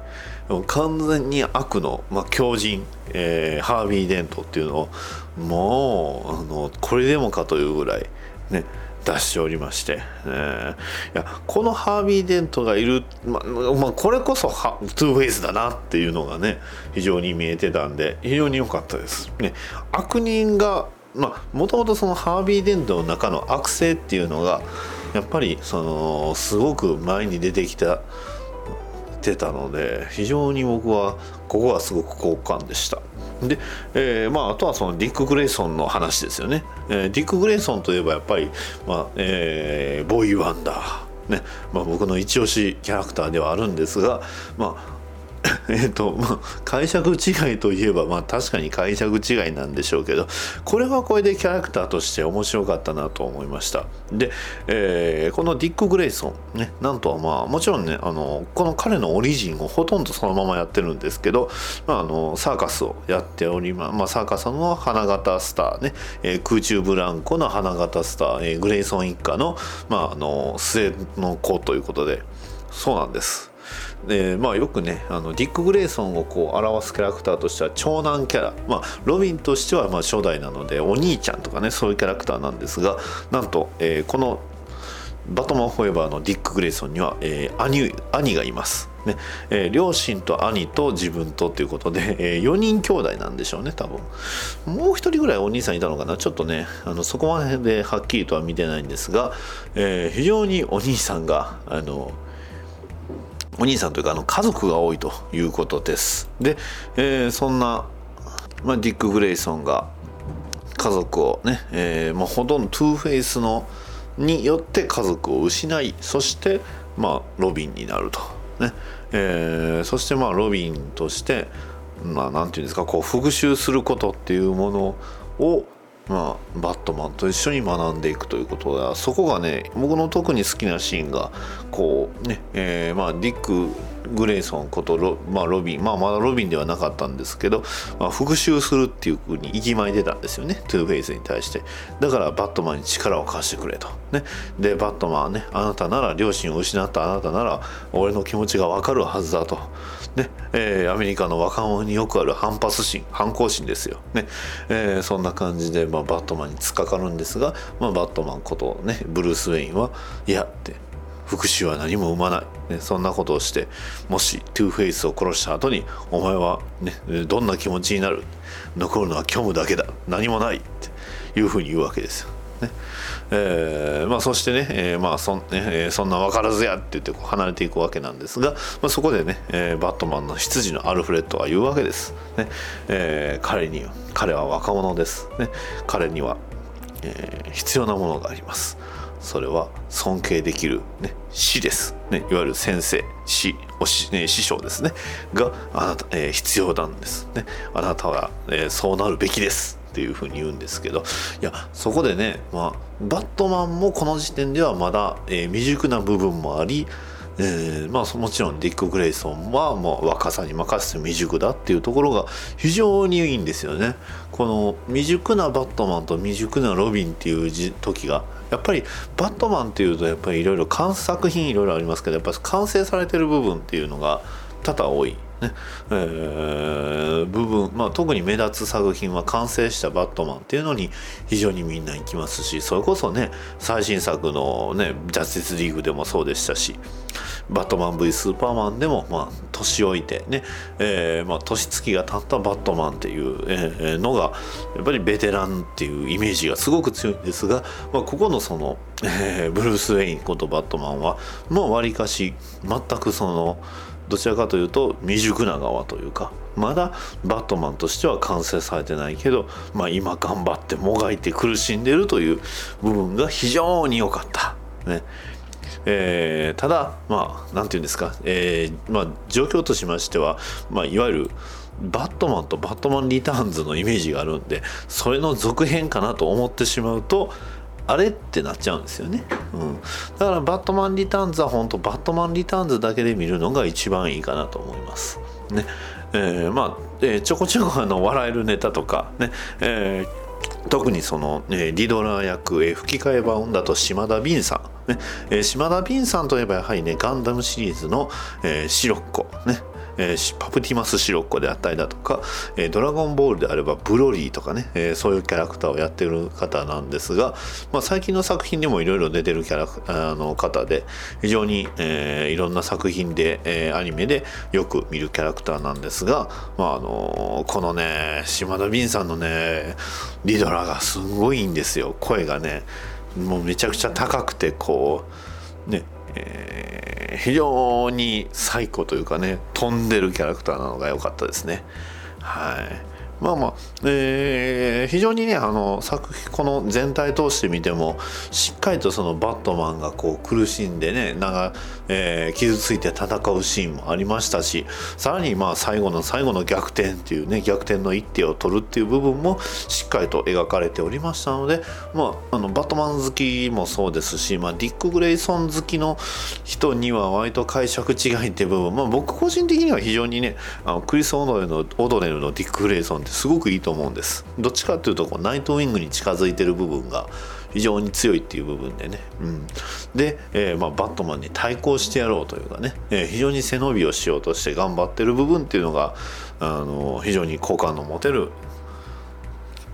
もう完全に悪の、まあ、狂人、えーハービー・デントっていうのをもうあのこれでもかというぐらいね出しておりまして、えーいやこのハービー・デントがいる、ままあ、これこそはトゥーフェイスだなっていうのがね非常に見えてたんで非常に良かったです。ね、悪人がまあもともとそのハービー・デントの中の悪性っていうのがやっぱりそのすごく前に出てきたてたので非常に僕はここはすごく好感でした。で、えーまあ、あとはそのディック・グレイソンの話ですよね。えーディック・グレイソンといえばやっぱり、まあえーボーイ・ワンダー、ねまあ、僕の一押しキャラクターではあるんですが、まあ [LAUGHS] えっとまあ、解釈違いといえば、まあ、確かに解釈違いなんでしょうけどこれはこれでキャラクターとして面白かったなと思いました。で、えーこのディック・グレイソン、ね、なんとはまあもちろんねあのこの彼のオリジンをほとんどそのままやってるんですけど、まあ、あのサーカスをやっておりま、まあ、サーカスの花形スターね、えー空中ブランコの花形スター、えーグレイソン一家の,、まあ、あの末の子ということでそうなんです。でまあよくねあのディック・グレイソンをこう表すキャラクターとしては長男キャラ、まあ、ロビンとしてはまあ初代なのでお兄ちゃんとかねそういうキャラクターなんですがなんと、えーこのバトマン・フォーエバーのディック・グレイソンには、えー兄兄がいます、ねえー両親と兄と自分とということで、え4人兄弟なんでしょうね多分。もう一人ぐらいお兄さんいたのかなちょっとねあのそこまではっきりとは見てないんですが、えー非常にお兄さんがあのお兄さんというかあの家族が多いということです。で、えーそんな、まあ、ディック・グレイソンが家族をね、えーまあ、ほとんどトゥーフェイスのによって家族を失いそして、まあ、ロビンになると、ね。えーそしてまあロビンとして、まあ、ていうんですかこう復讐することっていうものをまあ、バットマンと一緒に学んでいくということがそこがね僕の特に好きなシーンがこうね、えーまあ、ディック・グレイソンことロ,、まあ、ロビン、まあ、まだロビンではなかったんですけど、まあ、復讐するっていうふうに意気まいてたんですよね。トゥーフェイスに対して。だからバットマンに力を貸してくれと、ね、でバットマンはねあなたなら両親を失ったあなたなら俺の気持ちが分かるはずだと。ねえーアメリカの若者によくある反発心反抗心ですよ、ねえーそんな感じで、まあ、バットマンに突っかかるんですが、まあ、バットマンこと、ね、ブルース・ウェインはいやって復讐は何も生まない、ね、そんなことをしてもしトゥーフェイスを殺した後にお前は、ね、どんな気持ちになる？残るのは虚無だけだ。何もないっていうふうに言うわけですよ。ね。えーまあ、そしてね、えーまあそんねえーそんな分からず屋って言ってこう離れていくわけなんですが、まあ、そこでね、えーバットマンの執事のアルフレッドは言うわけです、ねえー彼に彼は若者です、ね、彼には、えー必要なものがあります。それは尊敬できる、ね、師です、ね、いわゆる先生師おし、ね、師匠ですね。があなた、えー必要なんです、ね、あなたは、えーそうなるべきです。っていうふうに言うんですけどいやそこでね、まあ、バットマンもこの時点ではまだ、えー未熟な部分もありえーまあ、もちろんディック・グレイソンはもう若さに任せて未熟だっていうところが非常にいいんですよね。この未熟なバットマンと未熟なロビンっていう時がやっぱりバットマンっていうとやっぱりいろいろ作品いろいろありますけどやっぱり完成されてる部分っていうのが多々多い。ね。えー部分、まあ、特に目立つ作品は完成したバットマンっていうのに非常にみんな行きますしそれこそね最新作のねジャスティスリーグでもそうでしたしバットマン V スーパーマンでも、まあ、年老いてね、えーまあ、年月が経ったバットマンっていう、えーのがやっぱりベテランっていうイメージがすごく強いんですが、まあ、ここのその、えーブルース・ウェインことバットマンはもうわりかし全くそのどちらかというと未熟な側というかまだバットマンとしては完成されてないけど、まあ、今頑張ってもがいて苦しんでるという部分が非常に良かった。ねえーただまあなんていうんですか、えーまあ、状況としましては、まあ、いわゆるバットマンとバットマンリターンズのイメージがあるんでそれの続編かなと思ってしまうとあれってなっちゃうんですよね、うん、だからバットマンリターンズは本当バットマンリターンズだけで見るのが一番いいかなと思います。ね。えーまあ、えーちょこちょこあの笑えるネタとかね、えー特にその、えーリドラー役、えー吹き替え版だと島田敏さん、ね。えー島田敏さんといえばやはりねガンダムシリーズの、えーシロッコね。えーパプティマス・シロッコであったりだとか、えードラゴンボールであればブロリーとかね、えーそういうキャラクターをやってる方なんですが、まあ、最近の作品でもいろいろ出てるキャラクあの方で非常に、えーいろんな作品で、えーアニメでよく見るキャラクターなんですが、まああのこのね島田敏さんのねリドラがすごいんですよ。声がねもうめちゃくちゃ高くてこうねえー非常に最古というかね飛んでるキャラクターなのが良かったですね。はい。まあまあ、えー非常にねあの作品この全体通して見てもしっかりとそのバットマンがこう苦しんでねなんか、えー傷ついて戦うシーンもありましたしさらにまあ最後の最後の逆転っていうね逆転の一手を取るっていう部分もしっかりと描かれておりましたので、まあ、あのバットマン好きもそうですし、まあ、ディック・グレイソン好きの人には割と解釈違いっていう部分、まあ、僕個人的には非常にねあのクリス・オドレルのオドレルのディック・グレイソンってすごくいいとと思うんです。どっちかっていうとこうナイトウィングに近づいてる部分が非常に強いっていう部分でね、うん、で、えーまあ、バットマンに対抗してやろうというかね、えー非常に背伸びをしようとして頑張ってる部分っていうのがあの非常に好感の持てる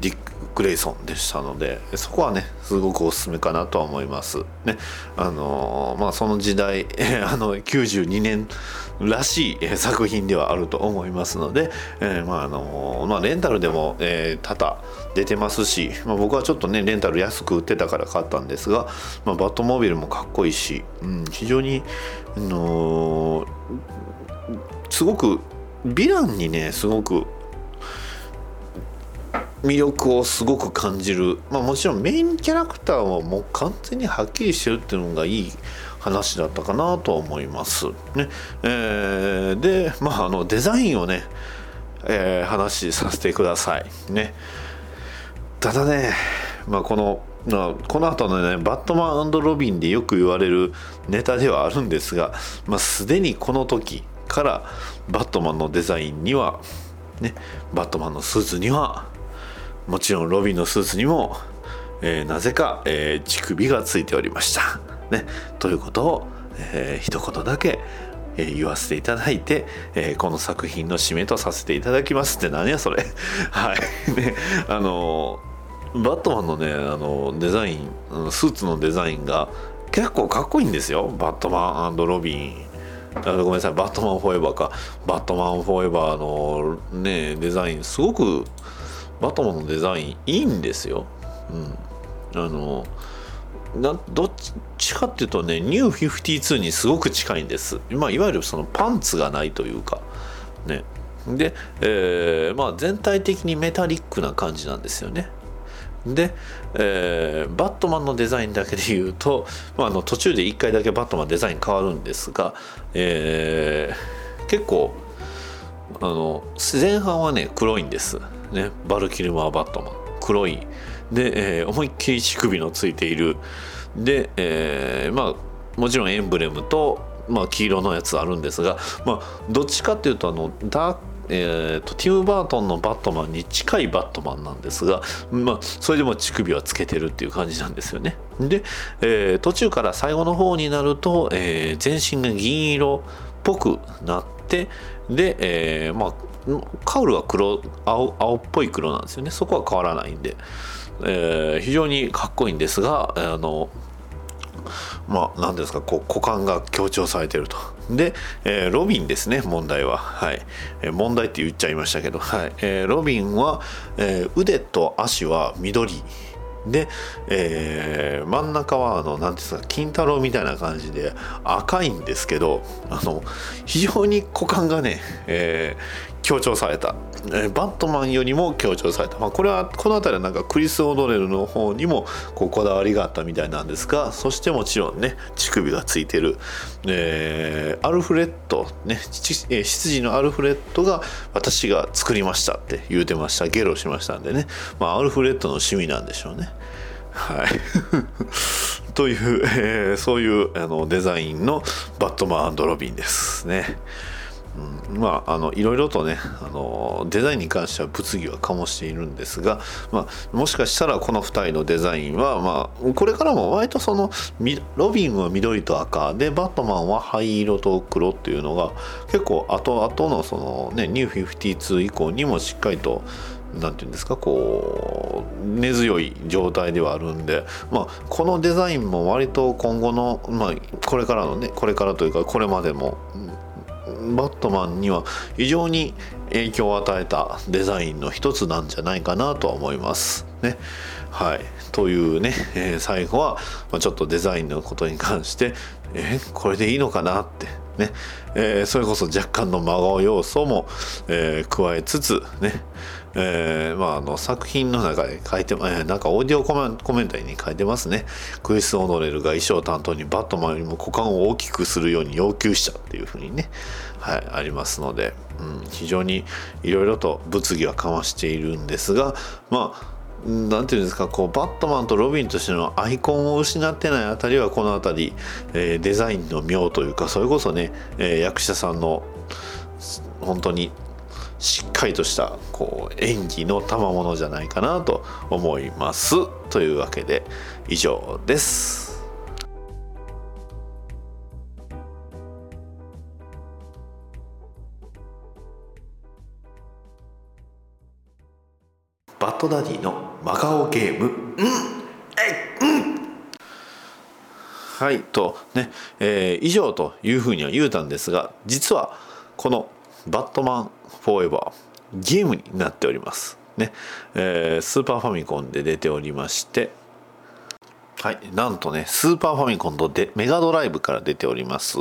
ディック・グレイソンでしたのでそこはねすごくおすすめかなとは思います。ね。あのまあその時代 [LAUGHS] あの92年らしい作品ではあると思いますので、えーまああのまあ、レンタルでも、えー多々出てますし、まあ、僕はちょっとねレンタル安く売ってたから買ったんですが、まあ、バットモービルもかっこいいし、うん、非常に、あのーすごくヴィランにねすごく魅力をすごく感じる、まあ、もちろんメインキャラクターはもう完全にはっきりしてるっていうのがいい話だったかなと思います。ねえーで、まあ、あのデザインをね、えー話させてください。ねただね、まあ、このまあこの後のねバットマンロビンでよく言われるネタではあるんですが、まあ、すでにこの時からバットマンのデザインには、ね、バットマンのスーツにはもちろんロビンのスーツにも、えーなぜか、えー乳首がついておりました。ね、ということを、えー一言だけ、えー言わせていただいて、えーこの作品の締めとさせていただきますって何やそれ。[LAUGHS] はい。ね。あのーバットマンのね、あのデザインスーツのデザインが結構かっこいいんですよ。バットマンロビン。あごめんなさい。バットマンフォーエバーか。バットマンフォーエバーのねデザインすごくバットマンのデザインいいんですよ。うん、あのなどっちかっていうとねニュー52にすごく近いんです、まあ、いわゆるそのパンツがないというか。ね。で、えーまあ、全体的にメタリックな感じなんですよね。で、えーバットマンのデザインだけで言うと、まあ、あの途中で1回だけバットマンデザイン変わるんですが、えー結構あの前半はね黒いんです。ね。バルキルマーバットマン。黒いで、えー思いっきり乳首のついている。で、えーまあもちろんエンブレムと、まあ、黄色のやつあるんですが、まあ、どっちかっていうとあのダーえーとティム・バートンのバットマンに近いバットマンなんですが、まあ、それでも乳首はつけてるっていう感じなんですよね。で、えー途中から最後の方になると、えー全身が銀色っぽくなってで、えーまあカウルは黒青青っぽい黒なんですよね。そこは変わらないんで、えー非常にかっこいいんですがあのまあ何ですかこう股間が強調されてると。で、えーロビンですね問題は。はい、えー問題って言っちゃいましたけど、はい。えーロビンは、え腕と足は緑。で、え真ん中はあの何ていうんですか金太郎みたいな感じで赤いんですけどあの非常に股間がね、え強調された、えバットマンよりも強調された、まあ、これはこの辺りはなんかクリス・オドレルの方にもこうこだわりがあったみたいなんですがそしてもちろんね乳首がついてる、えーアルフレッドねえ執事のアルフレッドが私が作りましたって言うてました。ゲロしましたんでね、まあ、アルフレッドの趣味なんでしょうね。はい、[LAUGHS] という、えーそういうあのデザインのバットマンロビンですね。うん。まああのいろいろとねあのデザインに関しては物議は醸しているんですが、まあ、もしかしたらこの2人のデザインは、まあ、これからも割とそのロビンは緑と赤でバットマンは灰色と黒っていうのが結構後々のそのねニュー52以降にもしっかりとなんていうんですかこう根強い状態ではあるんで、まあ、このデザインも割と今後の、まあ、これからのねこれからというかこれまでもバットマンには非常に影響を与えたデザインの一つなんじゃないかなとは思います。ね。はい、というね、えー最後は、ま、ちょっとデザインのことに関してえーこれでいいのかなって。ね、えーそれこそ若干の真顔要素も、えー加えつつね、えーまあ、あの作品の中で書いて、えーなんかオーディオコメンコメンタリーに書いてますね。クリス・オノレルが衣装担当にバットマンよりも股間を大きくするように要求したっていうふうにね、はい、ありますので、うん、非常にいろいろと物議はかましているんですがまあなんていうんですかこうバットマンとロビンとしてのアイコンを失ってないあたりはこの辺り、えーデザインの妙というかそれこそね、えー役者さんの本当にしっかりとしたこう演技の賜物じゃないかなと思います。というわけで以上です。バッドダディの真顔ゲーム。うん。えうん。はい。とね、えー以上というふうには言うたんですが実はこの「バットマンフォーエバー」ゲームになっております。ね、えースーパーファミコンで出ておりましてはい、なんとね、スーパーファミコンとでメガドライブから出ております、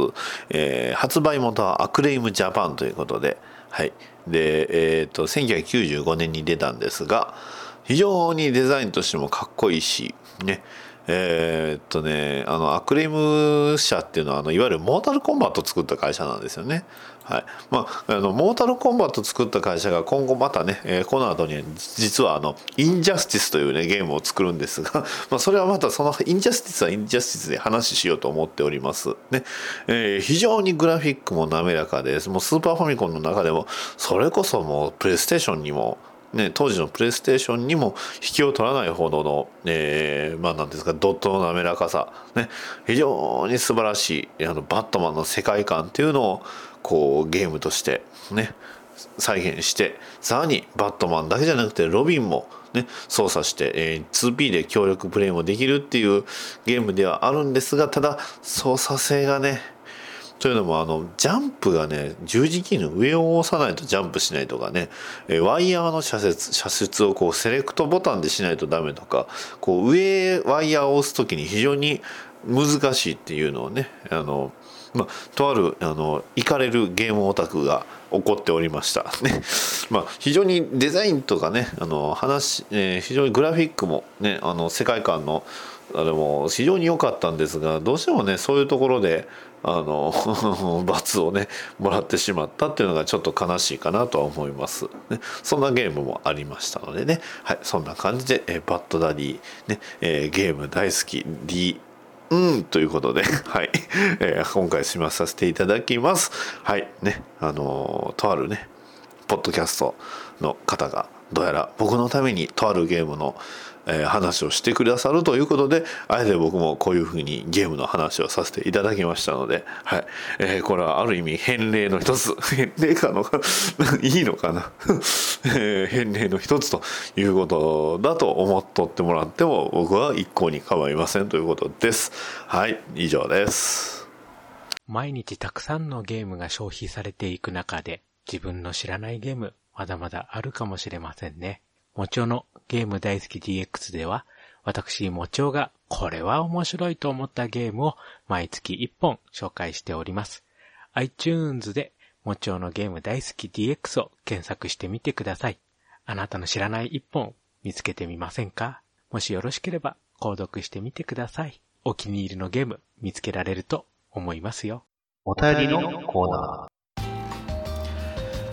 えー発売元はアクレイムジャパンということで、はい。で、えっ、と、1995年に出たんですが、非常にデザインとしてもかっこいいし、ね、えーっとねあのアクレム社っていうのはあのいわゆるモータルコンバット作った会社なんですよね。はいまあ、あのモータルコンバット作った会社が今後またね、えーこの後に実はあのインジャスティスというねゲームを作るんですが、[LAUGHS] まあ、それはまたそのインジャスティスはインジャスティスで話しようと思っております。ねえー非常にグラフィックも滑らかですもうスーパーファミコンの中でもそれこそもうプレイステーションにもね、当時のプレイステーションにも引きを取らないほどの、えーまあなんですかドットの滑らかさ、ね、非常に素晴らしいあのバットマンの世界観っていうのをこうゲームとしてね再現してさらにバットマンだけじゃなくてロビンもね操作して、えー 2P で協力プレイもできるっていうゲームではあるんですがただ操作性がねというのもあのジャンプがね十字キーの上を押さないとジャンプしないとかねワイヤーの射出射出をこうセレクトボタンでしないとダメとかこう上ワイヤーを押す時に非常に難しいっていうのをねあのまあ、とあるあの行かれるゲームオタクが起こっておりました。[LAUGHS] ね。まあ非常にデザインとかねあの話、えー非常にグラフィックもねあの世界観のあれも非常に良かったんですがどうしてもねそういうところであの [LAUGHS] 罰をねもらってしまったっていうのがちょっと悲しいかなとは思います、ね、そんなゲームもありましたのでねはいそんな感じで、えバッドダディ、ねえーゲーム大好き D うんということで、[LAUGHS] はい、えー今回しまさせていただきます。はい、ね、あのーとあるね、ポッドキャストの方が、どうやら僕のためにとあるゲームの、え話をしてくださるということで、あえて僕もこういうふうにゲームの話をさせていただきましたので、はい、えーこれはある意味返礼の一つ、返礼かのか、いいのかな、[LAUGHS] えー返礼の一つということだと思っとってもらっても僕は一向に構いませんということです。はい、以上です。毎日たくさんのゲームが消費されていく中で、自分の知らないゲーム、まだまだあるかもしれませんね。もちおのゲーム大好き DX では、私、もちおがこれは面白いと思ったゲームを毎月1本紹介しております。iTunes でもちおのゲーム大好き DX を検索してみてください。あなたの知らない1本見つけてみませんか？もしよろしければ購読してみてください。お気に入りのゲーム見つけられると思いますよ。お便りのコーナー。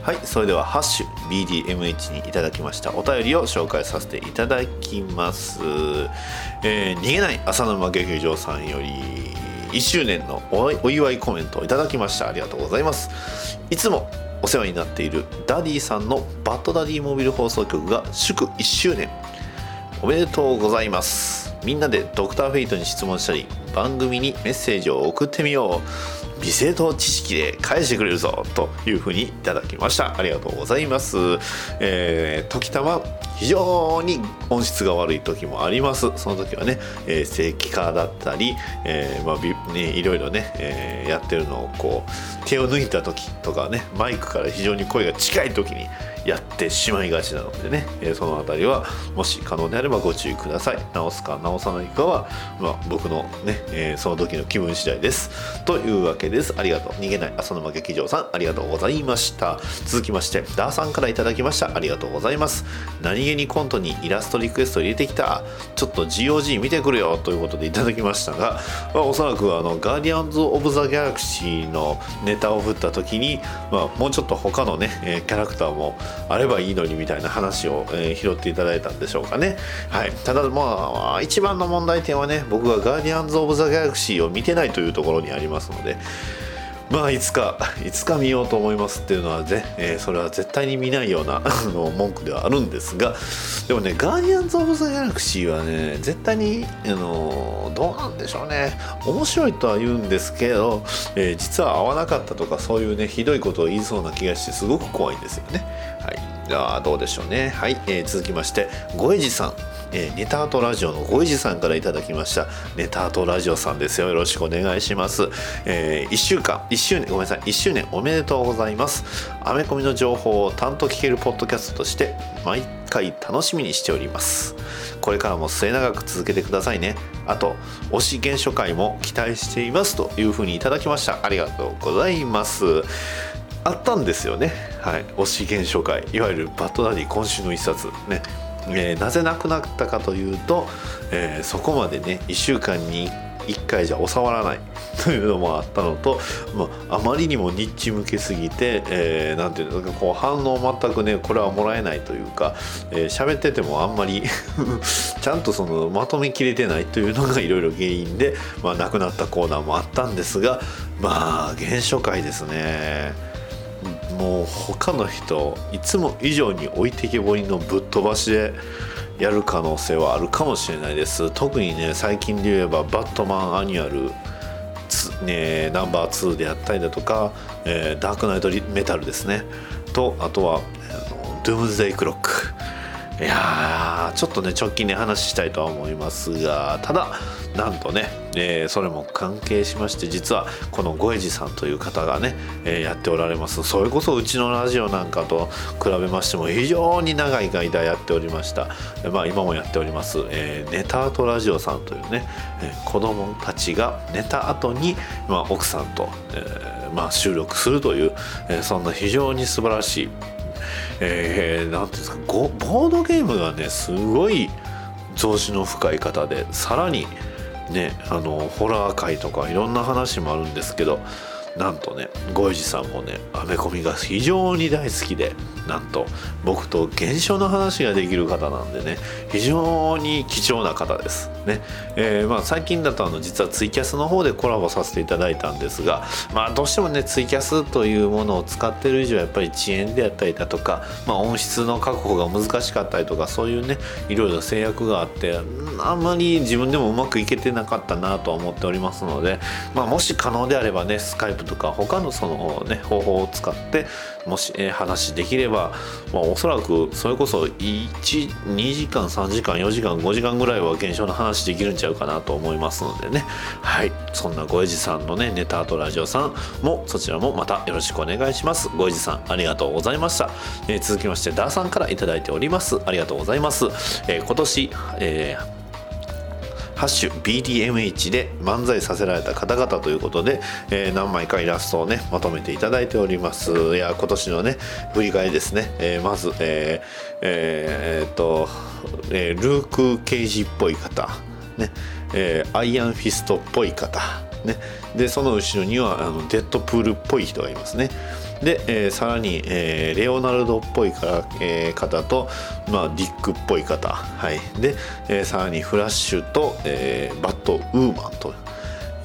はい、それではハッシュ BDMH にいただきましたお便りを紹介させていただきます。えー逃げない浅沼劇場さんより1周年のおお祝いコメントをいただきました。ありがとうございます。いつもお世話になっているダディさんのバッドダディモビル放送局が祝1周年おめでとうございますみんなでドクターフェイトに質問したり番組にメッセージを送ってみよう美声と知識で返してくれるぞというふうにいただきました。ありがとうございます。えー時たま非常に音質が悪い時もあります。その時はね、えー正規化だったり、えーまあね、いろいろね、えーやってるのをこう手を抜いた時とかねマイクから非常に声が近い時にやってしまいがちなのでね、えーそのあたりはもし可能であればご注意ください。直すか直さないかは、まあ、僕のね、えーその時の気分次第です。というわけです。ありがとう。逃げない。浅沼劇場さんありがとうございました。続きましてダーさんからいただきました。ありがとうございます。何気にコントにイラストリクエスト入れてきた。ちょっと GOG 見てくれよ。ということでいただきましたが、まあ、おそらくあのガーディアンズ・オブ・ザ・ギャラクシーのネタを振った時に、まあ、もうちょっと他のね、えーキャラクターもあればいいのにみたいな話を、えー拾っていただいたんでしょうかね、はい、ただまあ一番の問題点はね僕がガーディアンズ・オブ・ザ・ギャラクシーを見てないというところにありますのでまあいつか [LAUGHS] いつか見ようと思いますっていうのはね、えーそれは絶対に見ないような [LAUGHS] の文句ではあるんですがでもねガーディアンズ・オブ・ザ・ギャラクシーはね絶対にあのどうなんでしょうね。面白いとは言うんですけど、えー実は合わなかったとかそういうねひどいことを言いそうな気がしてすごく怖いんですよね。はいじゃあどうでしょうね。はい、えー続きましてごえじさん。えーネタアートラジオのごいじさんからいただきました。ネタアートラジオさんですよ。よろしくお願いします、え1週間1周年ごめんなさい。1周年おめでとうございます。アメコミの情報を担当聞けるポッドキャストとして毎回楽しみにしております。これからも末永く続けてくださいね。あと推し原書会も期待していますというふうにいただきました。ありがとうございます。あったんですよね。はい。推し原書会。いわゆるバッドダディ今週の一冊。ね。えーなぜなくなったかというと、えーそこまでね1週間に1回じゃ収まらない。というのもあったのと、まあ、あまりにもニッチ向けすぎて、えーていうのかこう反応全くねこれはもらえないというかえー喋、っててもあんまり [LAUGHS] ちゃんとそのまとめきれてないというのがいろいろ原因で、まあ、なくなったコーナーもあったんですがまあ原初回ですね。もう他の人いつも以上に置いてけぼりのぶっ飛ばしでやる可能性はあるかもしれないです。特にね最近で言えばバットマンアニュアルですね、ナンバー2であったりだとか、えーダークナイトメタルですね。とあとはあのドゥームズデイクロック。いやーちょっとね直近で話したいとは思いますがただなんとね、えーそれも関係しまして実はこのゴエジさんという方がね、えーやっておられます。それこそうちのラジオなんかと比べましても非常に長い間やっておりました、まあ、今もやっております、えーネタアートラジオさんというね、えー子供たちが寝た後に、まあ、奥さんと、えーまあ、収録するという、えーそんな非常に素晴らしいえー、なんていうんですかボードゲームがねすごい増資の深い方でさらにねあのホラー界とかいろんな話もあるんですけどなんとねゴイジさんもねアメコミが非常に大好きでなんと僕と現象の話ができる方なんでね非常に貴重な方です。ね、えーまあ、最近だとあの実はツイキャスの方でコラボさせていただいたんですがまあどうしてもねツイキャスというものを使ってる以上やっぱり遅延であったりだとか、まあ、音質の確保が難しかったりとかそういうねいろいろ制約があってあんまり自分でもうまくいけてなかったなとは思っておりますので、まあ、もし可能であればねスカイプとか他のそのね方法を使ってもし、えー話できれば、まあ、おそらくそれこそ12時間3時間4時間5時間ぐらいは現象の話できるんちゃうかなと思いますのでね。はい。そんなごえじさんのねネタアートラジオさんもそちらもまたよろしくお願いします。ごえじさんありがとうございました、えー続きましてダーさんからいただいております。ありがとうございます、えー今年、えーハッシュ BDMH で漫才させられた方々ということで、えー何枚かイラストをねまとめていただいております。いや今年のね振り返りですね、えーまずえーえーっと、えールーク・ケイジっぽい方。ね。えーアイアンフィストっぽい方。ね。でその後ろにはあのデッドプールっぽい人がいますね。で、えーさらに、えーレオナルドっぽいから、えー方と、まあ、ディックっぽい方、はい、で、えーさらにフラッシュと、えーバットウーマンと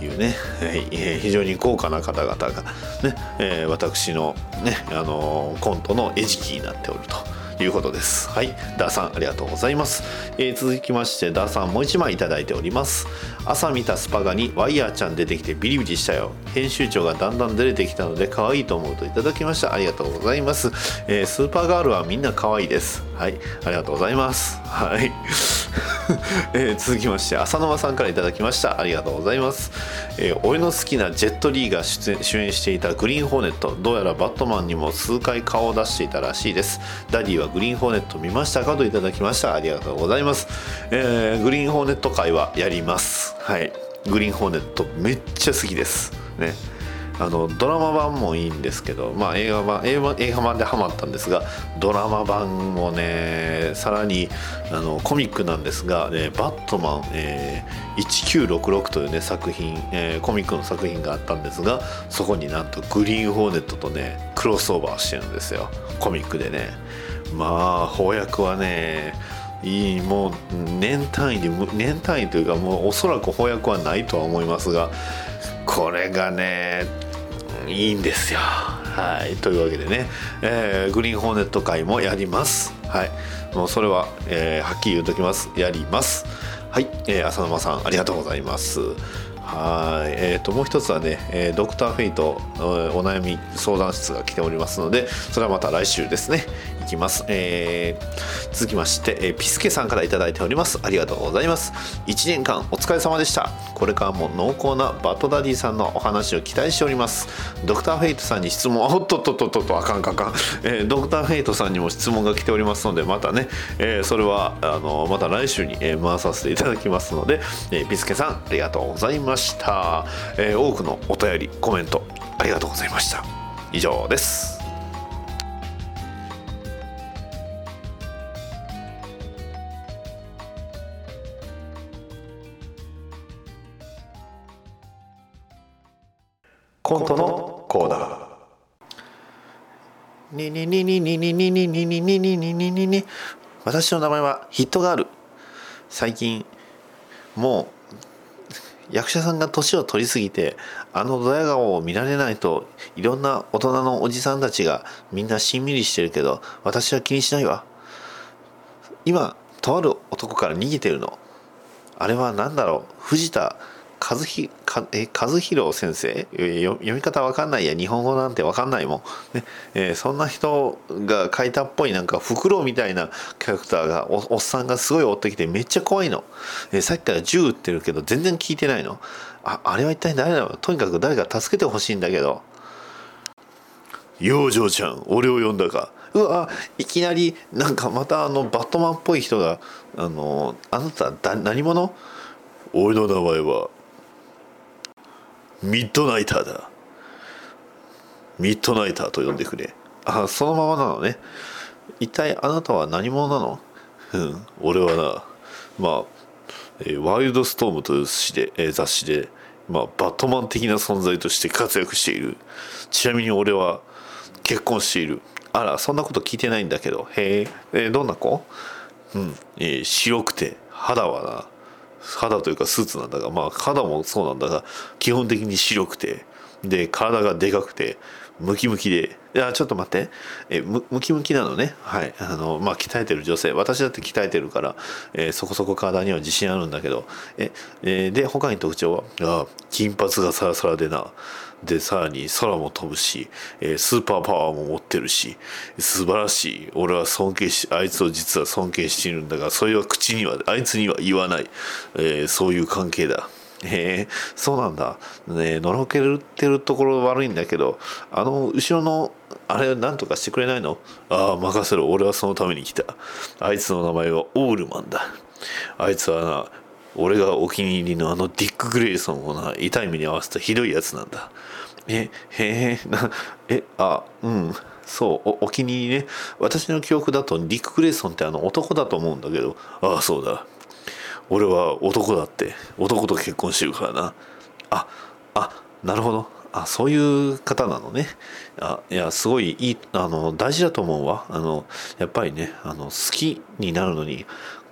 いうね、えー非常に豪華な方々が、ねえー私の、ねあのーコントの餌食になっておると。いうことです。はい、ダーさんありがとうございます。えー続きましてダーさんもう一枚いただいております。朝見たスパガにワイヤーちゃん出てきてビリビリしたよ。編集長がだんだん出れてきたので可愛いと思うといただきました。ありがとうございます。えースーパーガールはみんな可愛いです。はい、ありがとうございます。はい。[LAUGHS] えー続きまして浅沼さんからいただきましたありがとうございます、えー俺の好きなジェットリーが出演主演していたグリーンホーネットどうやらバットマンにも数回顔を出していたらしいですダディはグリーンホーネット見ましたかといただきましたありがとうございます、えーグリーンホーネット会はやりますはい。グリーンホーネットめっちゃ好きです。ね。あのドラマ版もいいんですけど、まあ、映画版映画映画版でハマったんですがドラマ版もねさらにあのコミックなんですが、ねバットマン、えー1966」という、ね、作品、えーコミックの作品があったんですがそこになんとグリーンホーネットとねクロスオーバーしてるんですよ。コミックでね。まあ翻訳はねいいもう年単位で年単位というかもうおそらく翻訳はないとは思いますがこれがねいいんですよ。はい、というわけでね、えーグリーンホーネット会もやります。はい、もうそれは、えーはっきり言うときます。やります。はい、えー浅沼さんありがとうございます。はい、えー、ともう一つはね、えードクターフェイトえーお悩み相談室が来ておりますので、それはまた来週ですね。きます。えー続きまして、えーピスケさんからいただいております。ありがとうございます。1年間お疲れ様でした。これからも濃厚なバッドダディさんのお話を期待しております。ドクターフェイトさんに質問、おっとっとっとっとっと、あかんかかん。えードクターフェイトさんにも質問が来ておりますので、またね、えーそれは、あの、また来週に、え回させていただきますので、えーピスケさん、ありがとうございました。えー多くのお便り、コメント、ありがとうございました。以上です。コントのコーナー。ににににににににににににににに私の名前はヒットガール最近もう役者さんが年を取りすぎてあのドヤ顔を見られないといろんな大人のおじさんたちがみんなしんみりしてるけど私は気にしないわ今とある男から逃げてるのあれは何だろう藤田和ひかえ和弘先生？えよ読み方わかんないや。日本語なんてわかんないもん、ね。えーそんな人が書いたっぽいなんかフクロウみたいなキャラクターがおおっさんがすごい追ってきてめっちゃ怖いの、えーさっきから銃撃ってるけど全然聞いてないの。ああれは一体誰だろう？とにかく誰か助けてほしいんだけど。養生ちゃん俺を呼んだか。うわいきなりなんかまたあのバットマンっぽい人があのあなただ何者？俺の名前はミッドナイターだ。ミッドナイターと呼んでくれ。あそのままなのね。一体あなたは何者なの？うん俺はなまあ、えーワイルドストームという誌で、えー雑誌で、まあ、バットマン的な存在として活躍している。ちなみに俺は結婚している。あらそんなこと聞いてないんだけど。へええーどんな子？うん、えー白くて肌はな肌というかスーツなんだがまあ肌もそうなんだが基本的に白くてで体がでかくてムキムキでいやちょっと待って。えムキムキなのね。はい。あのまあ鍛えてる女性。私だって鍛えてるから、えーそこそこ体には自信あるんだけど。ええーで他に特徴は？あ金髪がサラサラでな。でさらに空も飛ぶし、えスーパーパワーも持ってるし素晴らしい。俺は尊敬しあいつを実は尊敬しているんだがそれは口にはあいつには言わない、えそういう関係だ。[LAUGHS] へえそうなんだ。ねのろけるってるところ悪いんだけどあの後ろのあれなんとかしてくれないの？ああ任せろ。俺はそのために来た。あいつの名前はオールマンだ。あいつはな俺がお気に入りのあのディック・グレイソンをな痛い目に遭わせたひどいやつなんだ。えへえなえあうんそうおお気に入りね。私の記憶だとディック・グレイソンってあの男だと思うんだけど。ああそうだ。俺は男だって。男と結婚してるからな。ああなるほど。あそういう方なのね。あいやすごいいいあの大事だと思うわ。あのやっぱりねあの好きになるのに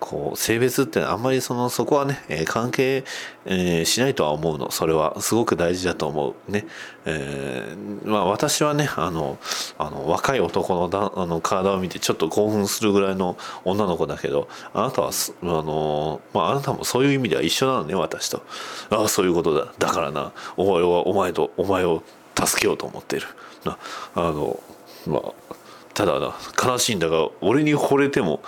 こう性別ってあんまりそのそこはね、えー関係、えーしないとは思うの。それはすごく大事だと思う。ね、えーまあ私はねあのあの若い男のだあの体を見てちょっと興奮するぐらいの女の子だけどあなたはすあのまああなたもそういう意味では一緒なのね私と。ああそういうことだ。だからな。お前はお前とお前を助けようと思っている。なあのまあただな悲しいんだが俺に惚れても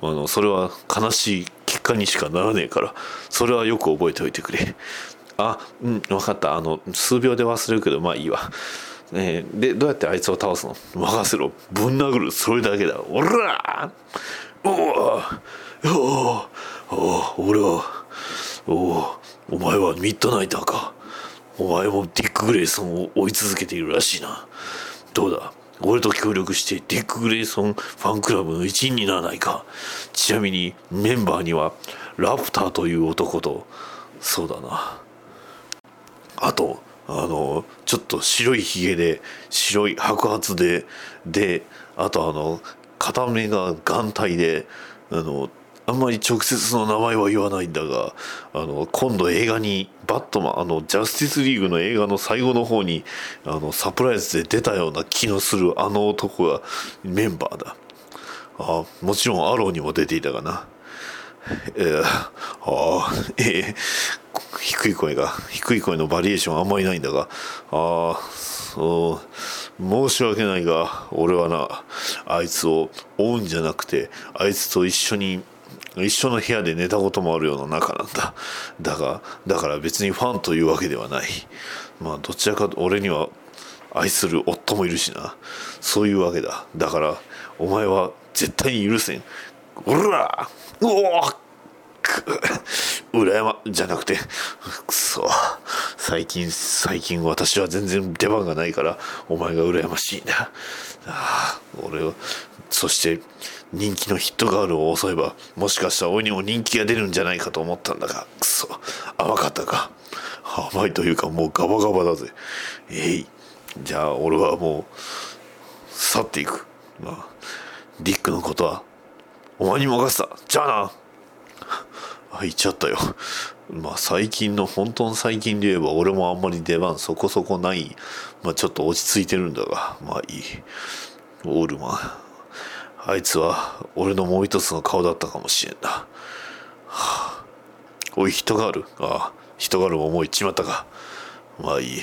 あのそれは悲しい結果にしかならねえからそれはよく覚えておいてくれ。あうん分かった。あの数秒で忘れるけどまあいいわ。えーでどうやってあいつを倒すの？任せろ。ぶん殴るそれだけだ。おらおおおお俺はおおお前はミッドナイターか。お前もディック・グレイソンを追い続けているらしいな。どうだ？俺と協力してディック・グレイソンファンクラブの一員にならないか。ちなみにメンバーにはラプターという男とそうだな。あとあのちょっと白いひげで白い白髪でであとあの片目が眼帯であのあんまり直接の名前は言わないんだがあの今度映画にバットマンあのジャスティスリーグの映画の最後の方にあのサプライズで出たような気のするあの男がメンバーだ。あもちろんアローにも出ていたがな。えー、あえー低い声が低い声のバリエーションあんまりないんだが。ああそう申し訳ないが俺はなあいつを追うんじゃなくてあいつと一緒に一緒の部屋で寝たこともあるような仲なんだ。だがだから別にファンというわけではない。まあどちらかと俺には愛する夫もいるしな。そういうわけだ。だからお前は絶対に許せん。おらうおく羨まじゃなくてくそ。最近最近私は全然出番がないからお前が羨ましいんだああ俺はそして人気のヒットガールを襲えばもしかしたら俺にも人気が出るんじゃないかと思ったんだがくそ甘かったか。甘いというかもうガバガバだぜ。えい。じゃあ俺はもう去っていく。まあディックのことはお前に任せた。じゃあな。あ行っちゃったよ。まあ最近の本当の最近で言えば俺もあんまり出番そこそこない。まあちょっと落ち着いてるんだが。まあいい。オールマン。あいつは俺のもう一つの顔だったかもしれんな、はあ、おい人がある。ああ。人があるももう行っちまったか。まあいい。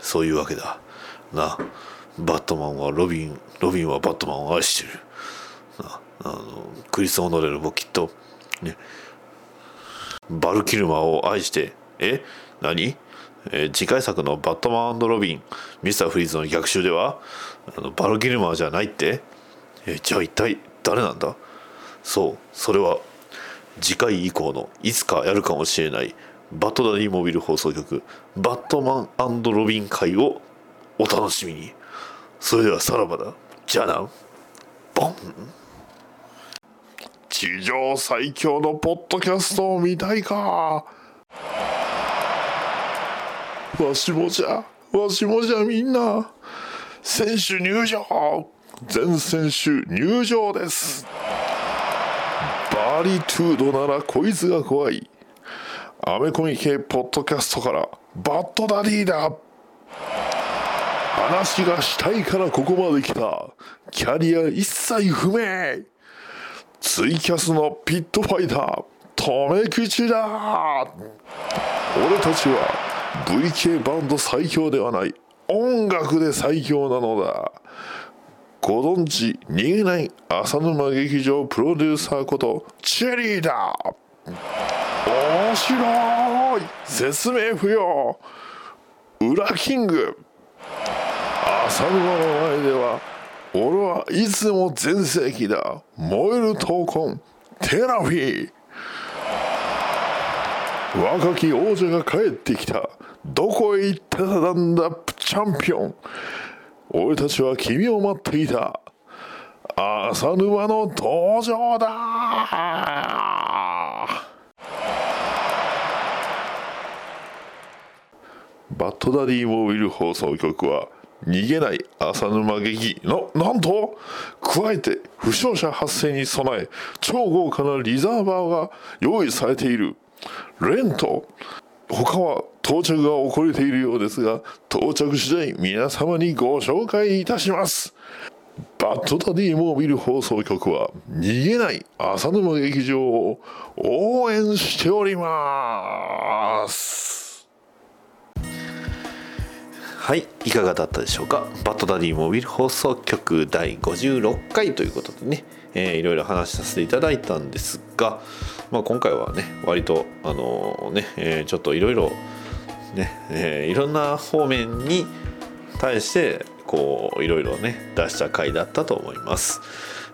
そういうわけだ。な。バットマンはロビンロビンはバットマンを愛してる。な。あのクリス・オノレルもきっとね。バルキルマを愛してえ何？えー次回作の「バットマンロビンミスター・フリーズの逆襲」ではあのバルキルマーじゃないって？えじゃあ一体誰なんだ？そうそれは次回以降のいつかやるかもしれないバットダディモビル放送局「バットマンロビン会」をお楽しみに。それではさらばだ。じゃあな。ボン。地上最強のポッドキャストを見たいか。わしもじゃわしもじゃみんな選手入場。全選手入場です。バリトゥードならこいつが怖い。アメコミ系ポッドキャストからバッドダディだ。話がしたいからここまで来た。キャリア一切不明。ツイキャスのピットファイター留め口だ。俺たちは VK バンド最強ではない音楽で最強なのだ。ご存知逃げない浅沼劇場プロデューサーことチェリーだ。面白い。説明不要。裏キング。浅沼の前では俺はいつも全盛期だ。燃える闘魂。テラフィー。若き王者が帰ってきた。どこへ行ってたんだ。チャンピオン。俺たちは君を待っていた。浅沼の登場だ。バッドダディモービル放送局は逃げない浅沼劇のなんと加えて負傷者発生に備え超豪華なリザーバーが用意されている。レント他は到着が遅れているようですが到着次第皆様にご紹介いたします。バッドダディモービル放送局は逃げない浅沼劇場を応援しております。はいいかがだったでしょうか？バッドダディモビル放送局第56回ということでね、えーいろいろ話させていただいたんですが、まあ、今回はね割とあのね、えーちょっといろいろね、えーいろんな方面に対してこういろいろね出した回だったと思います。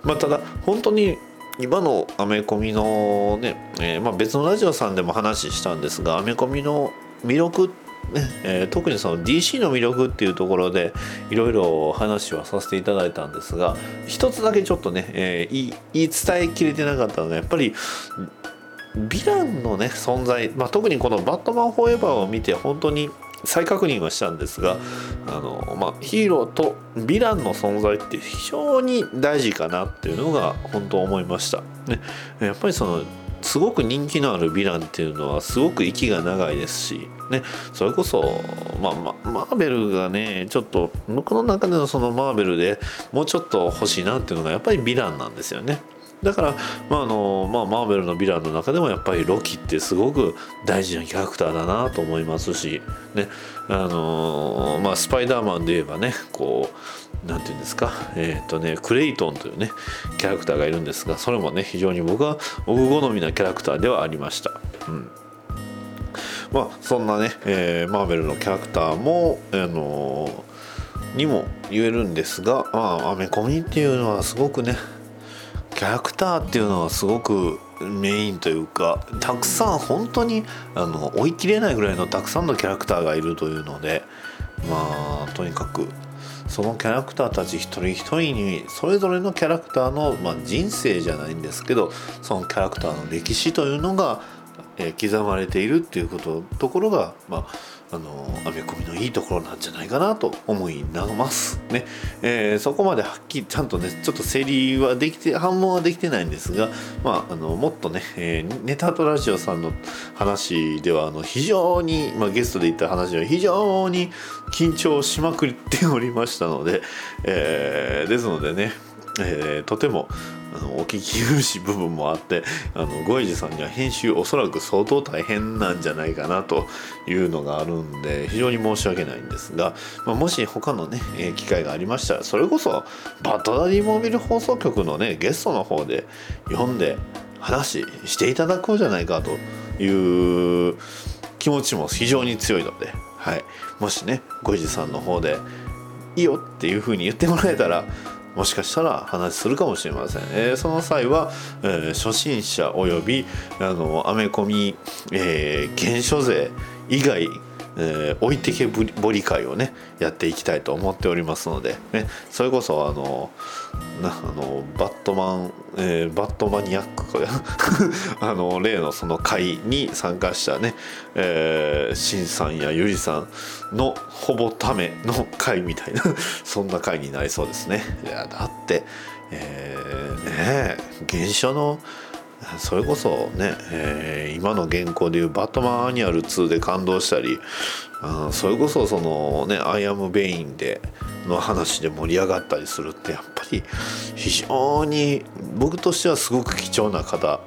まあ、ただ本当に今のアメコミのね、えーまあ、別のラジオさんでも話したんですがアメコミの魅力ねえー特にその DC の魅力っていうところでいろいろ話はさせていただいたんですが一つだけちょっとね、えー言い言い伝えきれてなかったのがやっぱりヴィランのね存在、まあ、特にこの「バットマンフォーエバー」を見て本当に再確認はしたんですがあの、まあ、ヒーローとヴィランの存在って非常に大事かなっていうのが本当思いました。ね、やっぱりそのすごく人気のあるヴィランっていうのはすごく息が長いですし、ね、それこそ、まあ、まマーベルがねちょっと僕の中でのそのマーベルでもうちょっと欲しいなっていうのがやっぱりヴィランなんですよね。だから、まああのまあ、マーベルのヴィランの中でもやっぱりロキってすごく大事なキャラクターだなと思いますし、ねあのまあ、スパイダーマンで言えばねこうなんていうんですか、えっとね、クレイトンというねキャラクターがいるんですがそれもね非常に僕は僕好みなキャラクターではありました。うんまあ、そんなね、えーマーベルのキャラクターも、あのにも言えるんですが、まあ、アメコミっていうのはすごくねキャラクターっていうのはすごくメインというかたくさん本当にあの追い切れないぐらいのたくさんのキャラクターがいるというのでまあとにかくそのキャラクターたち一人一人にそれぞれのキャラクターの、まあ、人生じゃないんですけどそのキャラクターの歴史というのがえー刻まれているっていうことところがまああのアメコミのいいところなんじゃないかなと思います。ね、えーそこまではっきりちゃんとねちょっと整理はできて反問はできてないんですが、まあ、あのもっとね、えーネタとラジオさんの話ではあの非常に、まあ、ゲストで言った話では非常に緊張しまくっておりましたので、えーですのでね、えーとてもあのお聞き苦しい部分もあってあのゴイジさんには編集おそらく相当大変なんじゃないかなというのがあるんで非常に申し訳ないんですが、まあ、もし他のね、え機会がありましたらそれこそバッドダディモービル放送局のねゲストの方で読んで話していただこうじゃないかという気持ちも非常に強いので、はい、もしねゴイジさんの方でいいよっていう風に言ってもらえたらもしかしたら話するかもしれません、えーその際は、えー初心者およびあのアメコミ、えー原書税以外えー置いてけぼり会をねやっていきたいと思っておりますので、ね、それこそあのなあのバットマン、えーバットマニアック [LAUGHS] あの例のその会に参加したね、えー、シンさんやユリさんのほぼための会みたいな [LAUGHS] そんな会になりそうですね。いやだって、えーねえ原書のそれこそね、えー今の現行でいう「バットマンアニュアル2」で感動したりあーそれこそそのね「アイアム・ベインで」の話で盛り上がったりするってやっぱり非常に僕としてはすごく貴重な方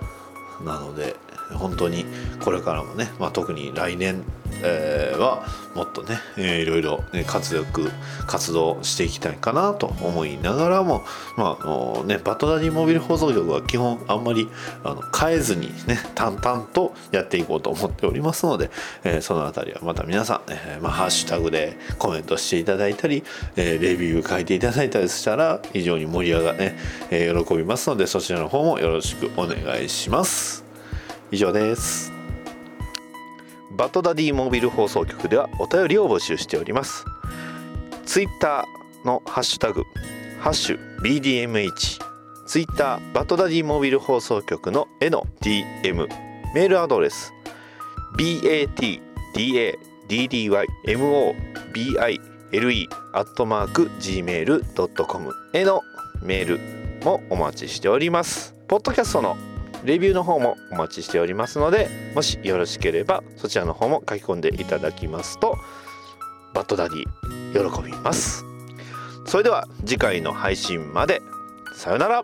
なので本当にこれからもね、まあ、特に来年、えーはもっとね、えーいろいろ、ね、活躍活動していきたいかなと思いながらも、まあのね、バトダディモビル放送局は基本あんまりあの変えずにね淡々とやっていこうと思っておりますので、えーそのあたりはまた皆さん、えーまあ、ハッシュタグでコメントしていただいたり、えレビュー書いていただいたりしたら非常に盛り上がね、え喜びますのでそちらの方もよろしくお願いします。以上です。バトダディモービル放送局ではお便りを募集しております。ツイッターのハッシュタグ、ハッシュ BDMH、ツイッターバトダディモービル放送局の絵の DM、メールアドレス、BATDADDYMOBILE アットマーク Gmail.com へのメールもお待ちしております。ポッドキャストのレビューの方もお待ちしておりますのでもしよろしければそちらの方も書き込んでいただきますとバッドダディ喜びます。それでは次回の配信まで。さようなら。